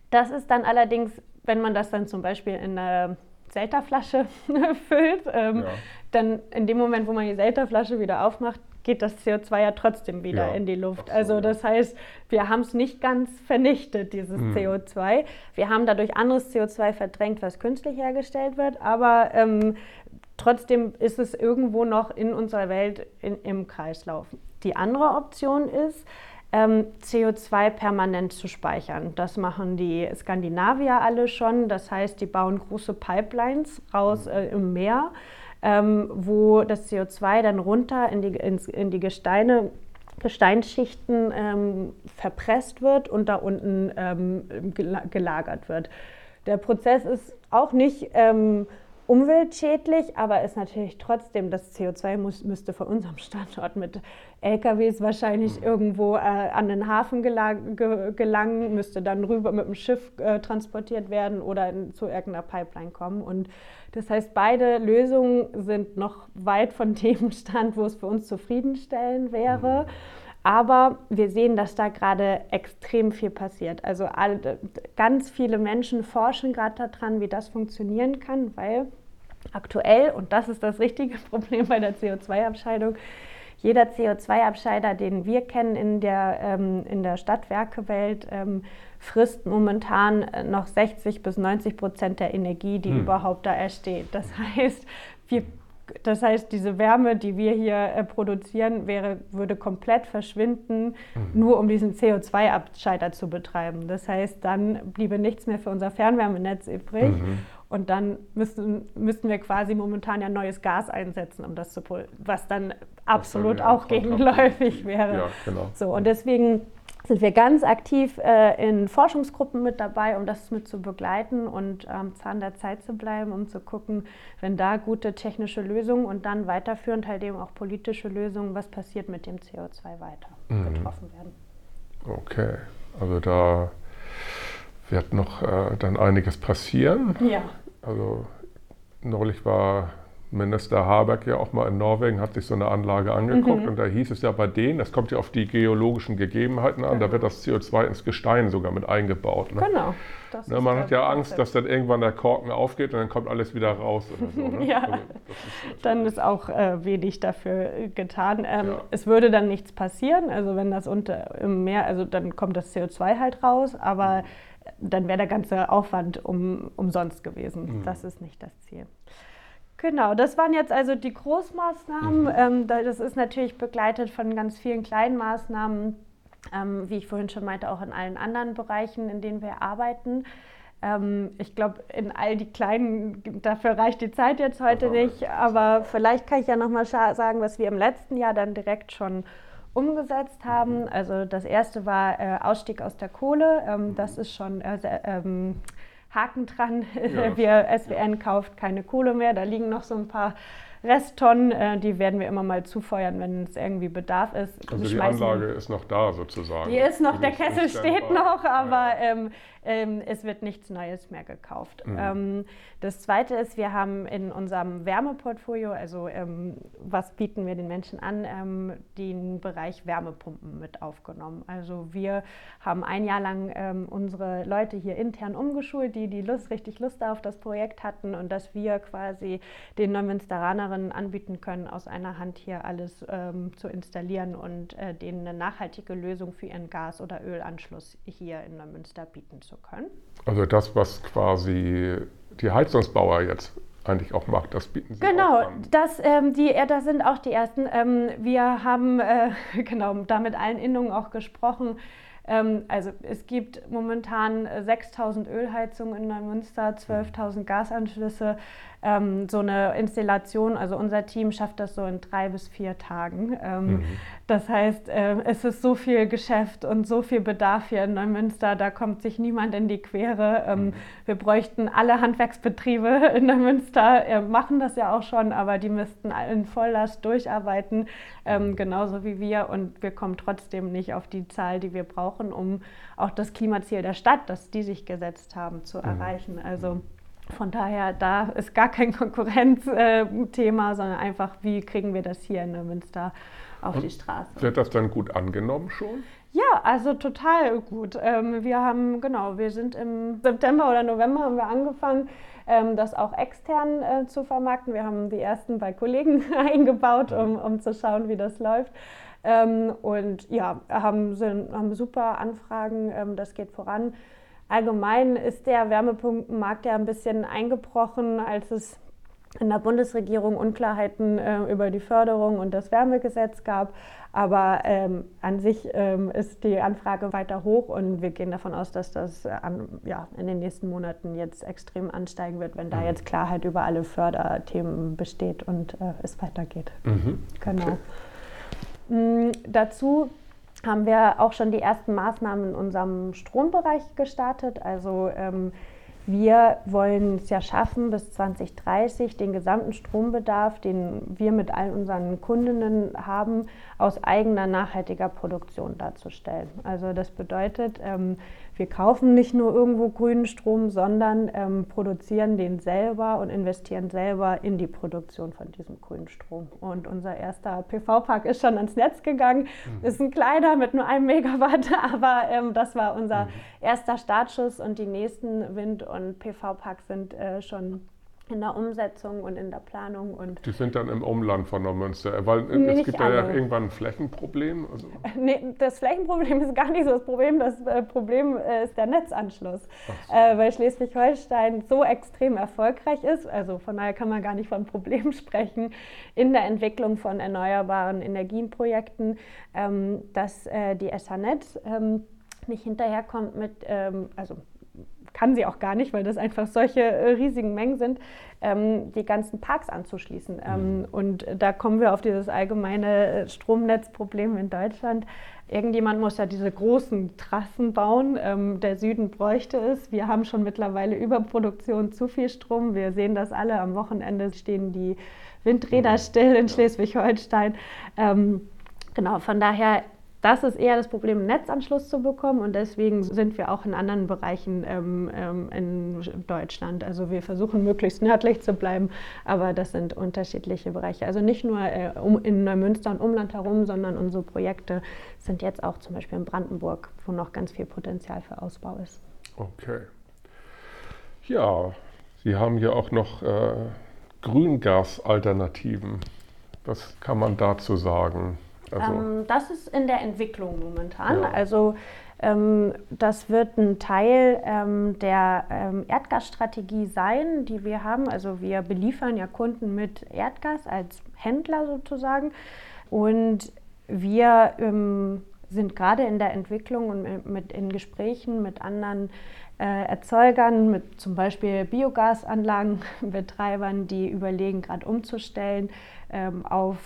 das ist dann allerdings, wenn man das dann zum Beispiel in eine Selterflasche füllt, ähm, dann in dem Moment, wo man die Selterflasche wieder aufmacht, geht das CO2 ja trotzdem wieder ja, in die Luft. Also das heißt, wir haben es nicht ganz vernichtet, dieses mhm. CO2. Wir haben dadurch anderes CO2 verdrängt, was künstlich hergestellt wird, aber ähm, trotzdem ist es irgendwo noch in unserer Welt in, im Kreislauf. Die andere Option ist, ähm, CO2 permanent zu speichern. Das machen die Skandinavier alle schon. Das heißt, die bauen große Pipelines raus mhm. äh, im Meer ähm, wo das CO2 dann runter in die, ins, in die Gesteine Gesteinsschichten ähm, verpresst wird und da unten ähm, gelagert wird. Der Prozess ist auch nicht ähm, umweltschädlich, aber ist natürlich trotzdem, das CO2 muss, müsste von unserem Standort mit LKWs wahrscheinlich mhm. irgendwo äh, an den Hafen gelang, ge, gelangen, müsste dann rüber mit dem Schiff äh, transportiert werden oder in, zu irgendeiner Pipeline kommen. Und das heißt, beide Lösungen sind noch weit von dem Stand, wo es für uns zufriedenstellend wäre. Mhm. Aber wir sehen, dass da gerade extrem viel passiert. Also alle, ganz viele Menschen forschen gerade daran, wie das funktionieren kann, weil aktuell, und das ist das richtige Problem bei der CO2-Abscheidung, jeder CO2-Abscheider, den wir kennen in der, ähm, in der Stadtwerkewelt, ähm, frisst momentan noch 60 bis 90 Prozent der Energie, die hm. überhaupt da entsteht. Das heißt, wir das heißt, diese Wärme, die wir hier äh, produzieren, wäre, würde komplett verschwinden, mhm. nur um diesen CO2-Abscheider zu betreiben. Das heißt, dann bliebe nichts mehr für unser Fernwärmenetz übrig. Mhm. Und dann müssten, müssten wir quasi momentan ja neues Gas einsetzen, um das zu was dann absolut auch gegenläufig wäre. Ja, genau. So, und deswegen sind wir ganz aktiv äh, in Forschungsgruppen mit dabei, um das mit zu begleiten und am ähm, Zahn der Zeit zu bleiben, um zu gucken, wenn da gute technische Lösungen und dann weiterführend halt eben auch politische Lösungen, was passiert mit dem CO2 weiter mhm. getroffen werden. Okay, also da wird noch äh, dann einiges passieren. Ja. Also neulich war Minister Habeck ja auch mal in Norwegen, hat sich so eine Anlage angeguckt mhm. und da hieß es ja bei denen, das kommt ja auf die geologischen Gegebenheiten an, genau. da wird das CO2 ins Gestein sogar mit eingebaut. Ne? Genau. Ne, man hat ja Angst, dass dann irgendwann der Korken aufgeht und dann kommt alles wieder raus. So, ne? ja, also, ist dann ist auch äh, wenig dafür getan. Ähm, ja. Es würde dann nichts passieren, also wenn das unter im Meer, also dann kommt das CO2 halt raus, aber mhm. Dann wäre der ganze Aufwand um, umsonst gewesen. Mhm. Das ist nicht das Ziel. Genau, das waren jetzt also die Großmaßnahmen. Mhm. Ähm, das ist natürlich begleitet von ganz vielen kleinen Maßnahmen, ähm, wie ich vorhin schon meinte, auch in allen anderen Bereichen, in denen wir arbeiten. Ähm, ich glaube, in all die kleinen, dafür reicht die Zeit jetzt heute nicht, aber vielleicht kann ich ja nochmal sagen, was wir im letzten Jahr dann direkt schon umgesetzt haben. Also das erste war äh, Ausstieg aus der Kohle. Ähm, das ist schon äh, ähm, Haken dran. Ja. Wir, SWN kauft keine Kohle mehr. Da liegen noch so ein paar Resttonnen, äh, die werden wir immer mal zufeuern, wenn es irgendwie Bedarf ist. Also die Anlage ist noch da sozusagen. Die ist noch, der Kessel steht noch, aber ja. ähm, ähm, es wird nichts Neues mehr gekauft. Mhm. Ähm, das Zweite ist, wir haben in unserem Wärmeportfolio, also ähm, was bieten wir den Menschen an, ähm, den Bereich Wärmepumpen mit aufgenommen. Also wir haben ein Jahr lang ähm, unsere Leute hier intern umgeschult, die die Lust, richtig Lust auf das Projekt hatten und dass wir quasi den Neumünsteranerinnen anbieten können, aus einer Hand hier alles zu installieren und äh, denen eine nachhaltige Lösung für ihren Gas- oder Ölanschluss hier in Neumünster bieten zu können. Also das, was quasi die Heizungsbauer jetzt eigentlich auch macht. Das bieten Sie genau. Das, ähm, die, ja, das sind auch die ersten. Ähm, wir haben äh, genau da mit allen Innungen auch gesprochen. Ähm, also es gibt momentan 6000 Ölheizungen in Neumünster, 12.000 Gasanschlüsse. Ähm, so eine Installation, also unser Team schafft das so in drei bis vier Tagen. Ähm, mhm. Das heißt, äh, es ist so viel Geschäft und so viel Bedarf hier in Neumünster, da kommt sich niemand in die Quere. Ähm, mhm. Wir bräuchten alle Handwerksbetriebe in der Münster äh, machen das ja auch schon, aber die müssten in Volllast durcharbeiten, ähm, genauso wie wir. Und wir kommen trotzdem nicht auf die Zahl, die wir brauchen, um auch das Klimaziel der Stadt, das die sich gesetzt haben, zu mhm. erreichen. Also von daher, da ist gar kein Konkurrenzthema, äh, sondern einfach, wie kriegen wir das hier in der Münster auf Und die Straße. Wird das dann gut angenommen schon? Ja, also total gut. Ähm, wir haben, genau, wir sind im September oder November haben wir angefangen, ähm, das auch extern äh, zu vermarkten. Wir haben die ersten bei Kollegen eingebaut, um, um zu schauen, wie das läuft. Ähm, und ja, haben, sind, haben super Anfragen, ähm, das geht voran. Allgemein ist der Wärmepumpenmarkt ja ein bisschen eingebrochen, als es in der Bundesregierung Unklarheiten äh, über die Förderung und das Wärmegesetz gab. Aber ähm, an sich ähm, ist die Anfrage weiter hoch und wir gehen davon aus, dass das an, ja, in den nächsten Monaten jetzt extrem ansteigen wird, wenn da mhm. jetzt Klarheit über alle Förderthemen besteht und äh, es weitergeht. Mhm. Genau. Okay. Mhm, dazu haben wir auch schon die ersten Maßnahmen in unserem Strombereich gestartet. Also ähm, wir wollen es ja schaffen, bis 2030 den gesamten Strombedarf, den wir mit all unseren Kundinnen haben, aus eigener nachhaltiger Produktion darzustellen. Also das bedeutet, ähm, wir kaufen nicht nur irgendwo grünen Strom, sondern ähm, produzieren den selber und investieren selber in die Produktion von diesem grünen Strom. Und unser erster PV-Park ist schon ans Netz gegangen, mhm. ist ein kleiner mit nur einem Megawatt, aber ähm, das war unser mhm. erster Startschuss und die nächsten Wind- und PV-Parks sind äh, schon in der Umsetzung und in der Planung. Und die sind dann im Umland von Neumünster, weil nee, es gibt ja irgendwann ein Flächenproblem. Also nee, das Flächenproblem ist gar nicht so das Problem, das äh, Problem äh, ist der Netzanschluss, so. äh, weil Schleswig-Holstein so extrem erfolgreich ist, also von daher kann man gar nicht von Problemen sprechen, in der Entwicklung von erneuerbaren Energienprojekten, ähm, dass äh, die SHNet ähm, nicht hinterherkommt mit, ähm, also kann sie auch gar nicht, weil das einfach solche äh, riesigen Mengen sind, ähm, die ganzen Parks anzuschließen. Ähm, mhm. Und da kommen wir auf dieses allgemeine äh, Stromnetzproblem in Deutschland. Irgendjemand muss ja diese großen Trassen bauen. Ähm, der Süden bräuchte es. Wir haben schon mittlerweile Überproduktion zu viel Strom. Wir sehen das alle. Am Wochenende stehen die Windräder mhm. still in Schleswig-Holstein. Ähm, genau, von daher das ist eher das Problem, einen Netzanschluss zu bekommen und deswegen sind wir auch in anderen Bereichen ähm, ähm, in Deutschland. Also wir versuchen möglichst nördlich zu bleiben, aber das sind unterschiedliche Bereiche. Also nicht nur äh, um, in Neumünster und Umland herum, sondern unsere Projekte sind jetzt auch zum Beispiel in Brandenburg, wo noch ganz viel Potenzial für Ausbau ist. Okay. Ja, Sie haben ja auch noch äh, Grüngasalternativen. Was kann man dazu sagen? Also ähm, das ist in der Entwicklung momentan. Ja. Also ähm, das wird ein Teil ähm, der ähm, Erdgasstrategie sein, die wir haben. Also wir beliefern ja Kunden mit Erdgas als Händler sozusagen. Und wir ähm, sind gerade in der Entwicklung und mit, in Gesprächen mit anderen äh, Erzeugern, mit zum Beispiel Biogasanlagenbetreibern, die überlegen, gerade umzustellen ähm, auf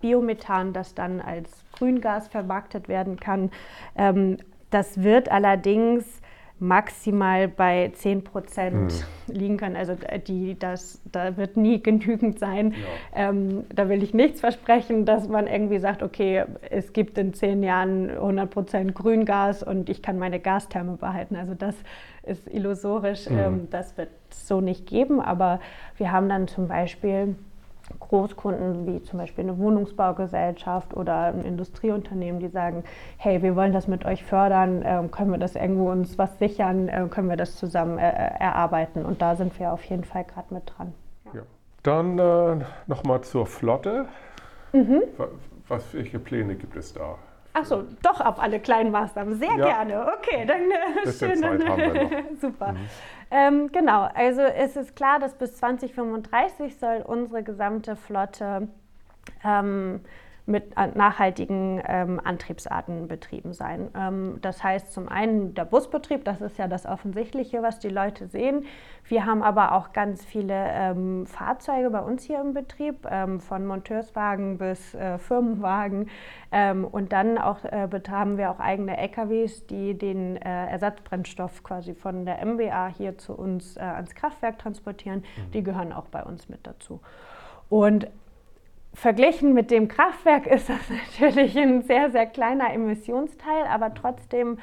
Biomethan, das dann als Grüngas vermarktet werden kann. Ähm, das wird allerdings maximal bei 10 Prozent hm. liegen können. Also die, das, da wird nie genügend sein. Ja. Ähm, da will ich nichts versprechen, dass man irgendwie sagt, okay, es gibt in zehn Jahren 100 Prozent Grüngas und ich kann meine Gastherme behalten. Also das ist illusorisch. Hm. Ähm, das wird es so nicht geben. Aber wir haben dann zum Beispiel Großkunden wie zum Beispiel eine Wohnungsbaugesellschaft oder ein Industrieunternehmen, die sagen, hey, wir wollen das mit euch fördern, äh, können wir das irgendwo uns was sichern, äh, können wir das zusammen äh, erarbeiten. Und da sind wir auf jeden Fall gerade mit dran. Ja. Dann äh, nochmal zur Flotte. Mhm. Was, welche Pläne gibt es da? Achso, doch auf alle kleinen Maßnahmen. Sehr ja. gerne. Okay, dann äh, schön. Zeit haben wir noch. Super. Mhm. Ähm, genau, also es ist klar, dass bis 2035 soll unsere gesamte Flotte ähm, mit nachhaltigen ähm, Antriebsarten betrieben sein. Ähm, das heißt zum einen der Busbetrieb, das ist ja das Offensichtliche, was die Leute sehen. Wir haben aber auch ganz viele ähm, Fahrzeuge bei uns hier im Betrieb, ähm, von Monteurswagen bis äh, Firmenwagen. Ähm, und dann auch, äh, haben wir auch eigene LKWs, die den äh, Ersatzbrennstoff quasi von der MBA hier zu uns äh, ans Kraftwerk transportieren. Mhm. Die gehören auch bei uns mit dazu. Und verglichen mit dem Kraftwerk ist das natürlich ein sehr, sehr kleiner Emissionsteil, aber trotzdem,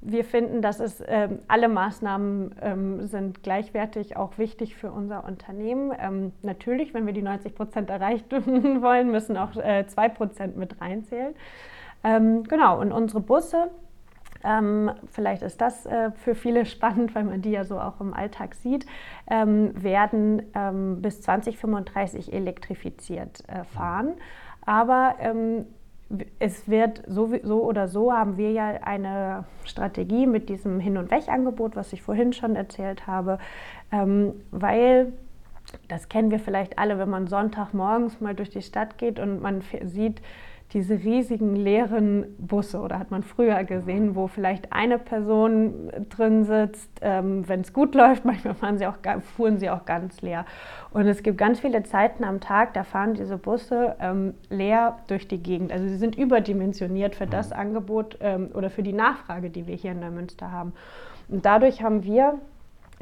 wir finden, dass es ähm, alle Maßnahmen ähm, sind gleichwertig auch wichtig für unser Unternehmen. Ähm, natürlich, wenn wir die 90 Prozent erreichen wollen, müssen auch äh, 2 Prozent mit reinzählen. Ähm, genau, und unsere Busse ähm, vielleicht ist das äh, für viele spannend, weil man die ja so auch im Alltag sieht, ähm, werden ähm, bis 2035 elektrifiziert äh, fahren. Aber ähm, es wird so, so, oder so haben wir ja eine Strategie mit diesem Hin- und Weg-Angebot, was ich vorhin schon erzählt habe, ähm, weil das kennen wir vielleicht alle, wenn man Sonntagmorgens mal durch die Stadt geht und man sieht, diese riesigen leeren Busse oder hat man früher gesehen, wo vielleicht eine Person drin sitzt, ähm, wenn es gut läuft, manchmal fahren sie auch, fuhren sie auch ganz leer. Und es gibt ganz viele Zeiten am Tag, da fahren diese Busse ähm, leer durch die Gegend. Also sie sind überdimensioniert für das. Angebot ähm, oder für die Nachfrage, die wir hier in Neumünster haben. Und dadurch haben wir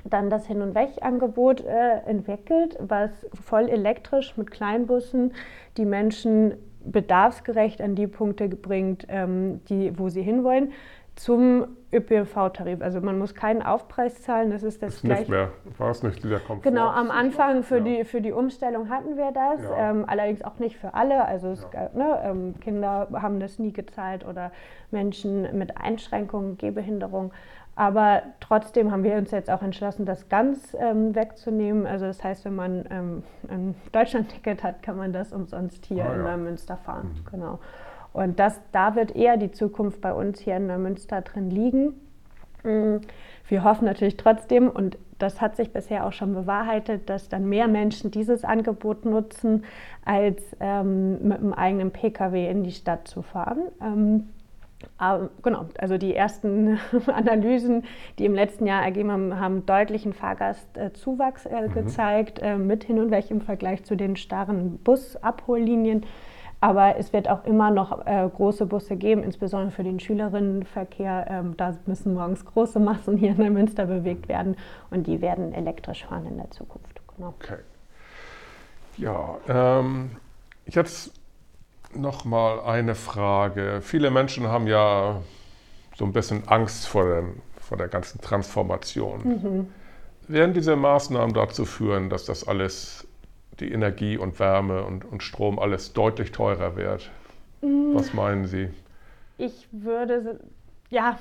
dann das Hin- und Weg-Angebot äh, entwickelt, was voll elektrisch mit Kleinbussen die Menschen bedarfsgerecht an die Punkte bringt, ähm, die, wo sie hinwollen, zum ÖPNV-Tarif. Also man muss keinen Aufpreis zahlen, das ist das, ist nicht mehr, war es nicht dieser Komfort? Genau, am Anfang für, ja. die, für die Umstellung hatten wir das, ja. ähm, allerdings auch nicht für alle. Also es, ja. ne, ähm, Kinder haben das nie gezahlt oder Menschen mit Einschränkungen, Gehbehinderung. Aber trotzdem haben wir uns jetzt auch entschlossen, das ganz ähm, wegzunehmen. Also das heißt, wenn man ähm, ein Deutschlandticket hat, kann man das umsonst hier ah, in ja. Neumünster fahren. Mhm. Genau. Und das, da wird eher die Zukunft bei uns hier in Neumünster drin liegen. Mm, wir hoffen natürlich trotzdem, und das hat sich bisher auch schon bewahrheitet, dass dann mehr Menschen dieses Angebot nutzen, als ähm, mit einem eigenen Pkw in die Stadt zu fahren. Aber, genau, also die ersten Analysen, die im letzten Jahr ergeben haben, haben deutlichen Fahrgastzuwachs äh, mhm. gezeigt, äh, mit hin und weg im Vergleich zu den starren Busabhollinien. Aber es wird auch immer noch äh, große Busse geben, insbesondere für den Schülerinnenverkehr. Ähm, da müssen morgens große Massen hier in der Münster bewegt werden und die werden elektrisch fahren in der Zukunft. Genau. Okay. Ja, ähm, jetzt noch mal eine Frage. Viele Menschen haben ja so ein bisschen Angst vor, den, vor der ganzen Transformation. Mhm. Werden diese Maßnahmen dazu führen, dass das alles, die Energie und Wärme und, und Strom, alles deutlich teurer wird? Mhm. Was meinen Sie? Ich würde ja, ja.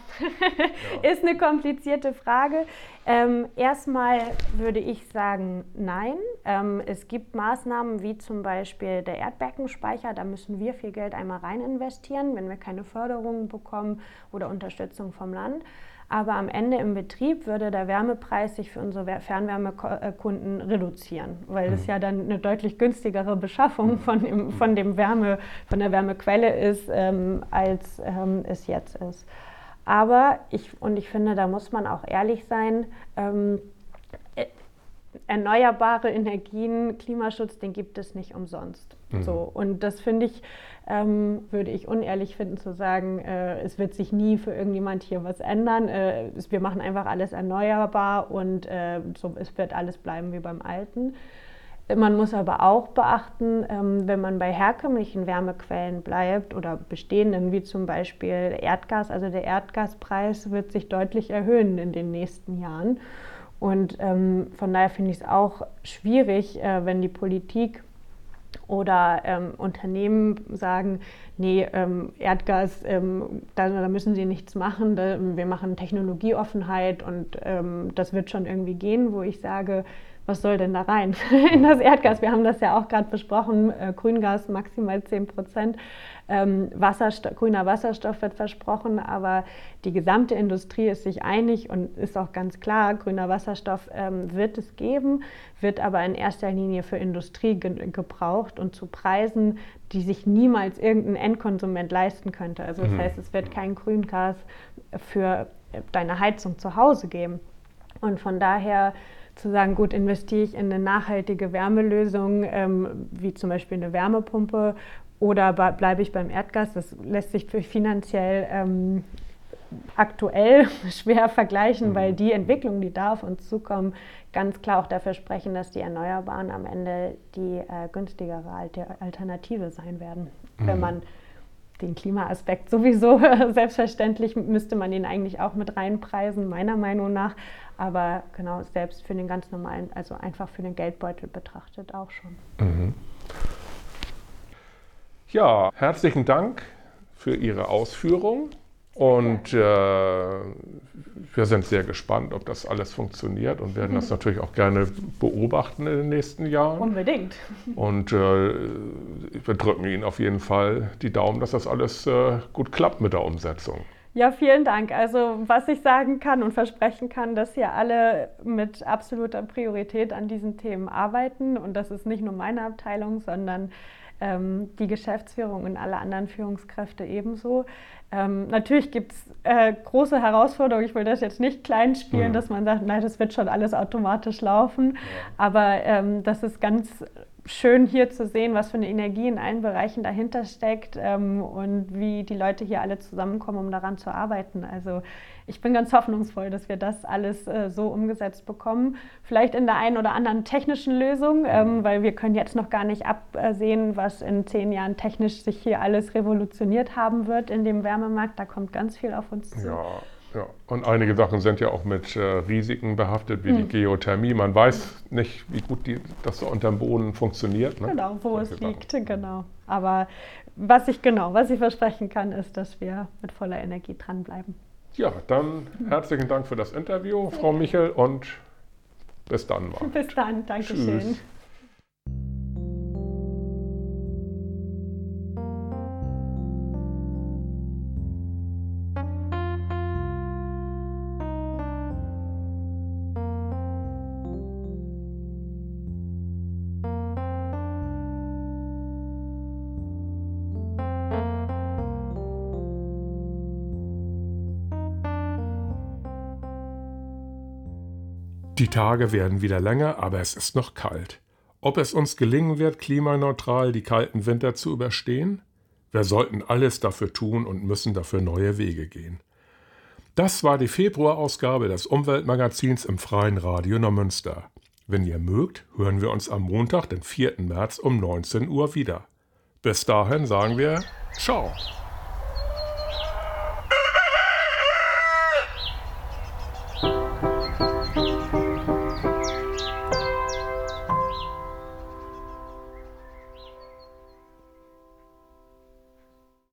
ist eine komplizierte Frage. Ähm, erstmal würde ich sagen, nein. Ähm, es gibt Maßnahmen wie zum Beispiel der Erdbeckenspeicher. Da müssen wir viel Geld einmal rein investieren, wenn wir keine Förderungen bekommen oder Unterstützung vom Land. Aber am Ende im Betrieb würde der Wärmepreis sich für unsere Fernwärmekunden reduzieren, weil es mhm. ja dann eine deutlich günstigere Beschaffung mhm. von, dem, von, dem Wärme, von der Wärmequelle ist, ähm, als ähm, es jetzt ist. Aber ich, und ich finde, da muss man auch ehrlich sein, ähm, äh, erneuerbare Energien, Klimaschutz, den gibt es nicht umsonst. Mhm. So, und das finde ich, ähm, würde ich unehrlich finden zu sagen, äh, es wird sich nie für irgendjemand hier was ändern. Äh, wir machen einfach alles erneuerbar und äh, so, es wird alles bleiben wie beim Alten. Man muss aber auch beachten, ähm, wenn man bei herkömmlichen Wärmequellen bleibt oder bestehenden, wie zum Beispiel Erdgas, also der Erdgaspreis wird sich deutlich erhöhen in den nächsten Jahren. Und ähm, von daher finde ich es auch schwierig, äh, wenn die Politik oder ähm, Unternehmen sagen, nee, Erdgas, da, müssen sie nichts machen, wir machen Technologieoffenheit und das wird schon irgendwie gehen, wo ich sage, was soll denn da rein in das Erdgas? Wir haben das ja auch gerade besprochen, äh, Grüngas maximal 10 Prozent. Ähm, Wasserstoff, grüner Wasserstoff wird versprochen, aber die gesamte Industrie ist sich einig und ist auch ganz klar, grüner Wasserstoff ähm, wird es geben, wird aber in erster Linie für Industrie ge gebraucht und zu Preisen, die sich niemals irgendein Endkonsument leisten könnte. Also das mhm. heißt, es wird kein Grüngas für deine Heizung zu Hause geben. Und von daher zu sagen, gut, investiere ich in eine nachhaltige Wärmelösung, ähm, wie zum Beispiel eine Wärmepumpe, oder bleibe ich beim Erdgas? Das lässt sich für finanziell ähm, aktuell schwer vergleichen, mhm. weil die Entwicklungen, die da auf uns zukommen, ganz klar auch dafür sprechen, dass die Erneuerbaren am Ende die äh, günstigere Alternative sein werden. Mhm. Wenn man den Klimaaspekt sowieso, selbstverständlich müsste man ihn eigentlich auch mit reinpreisen, meiner Meinung nach. Aber genau, selbst für den ganz normalen, also einfach für den Geldbeutel betrachtet auch schon. Mhm. Ja, herzlichen Dank für Ihre Ausführung. Und äh, wir sind sehr gespannt, ob das alles funktioniert und werden das natürlich auch gerne beobachten in den nächsten Jahren. Unbedingt. Und äh, wir drücken Ihnen auf jeden Fall die Daumen, dass das alles äh, gut klappt mit der Umsetzung. Ja, vielen Dank. Also was ich sagen kann und versprechen kann, dass hier alle mit absoluter Priorität an diesen Themen arbeiten. Und das ist nicht nur meine Abteilung, sondern ähm, die Geschäftsführung und alle anderen Führungskräfte ebenso. Ähm, natürlich gibt es äh, große Herausforderungen. Ich will das jetzt nicht klein spielen, mhm. dass man sagt, nein, das wird schon alles automatisch laufen. Aber ähm, das ist ganz schön hier zu sehen, was für eine Energie in allen Bereichen dahinter steckt ähm, und wie die Leute hier alle zusammenkommen, um daran zu arbeiten. Also ich bin ganz hoffnungsvoll, dass wir das alles äh, so umgesetzt bekommen. Vielleicht in der einen oder anderen technischen Lösung, ähm, weil wir können jetzt noch gar nicht absehen, was in zehn Jahren technisch sich hier alles revolutioniert haben wird in dem Wärmemarkt. Da kommt ganz viel auf uns zu. Ja. Ja, und einige Sachen sind ja auch mit äh, Risiken behaftet, wie hm. die Geothermie. Man weiß nicht, wie gut die, das so unter dem Boden funktioniert. Ne? Genau, wo es liegt, genau. Aber was ich genau, was ich versprechen kann, ist, dass wir mit voller Energie dranbleiben. Ja, dann herzlichen Dank für das Interview, Frau Michel, und bis dann mal. Bis dann, Dankeschön. Tschüss. Die Tage werden wieder länger, aber es ist noch kalt. Ob es uns gelingen wird, klimaneutral die kalten Winter zu überstehen? Wir sollten alles dafür tun und müssen dafür neue Wege gehen. Das war die Februarausgabe des Umweltmagazins im Freien Radio Neumünster. Wenn ihr mögt, hören wir uns am Montag, den 4. März um 19 Uhr wieder. Bis dahin sagen wir Ciao.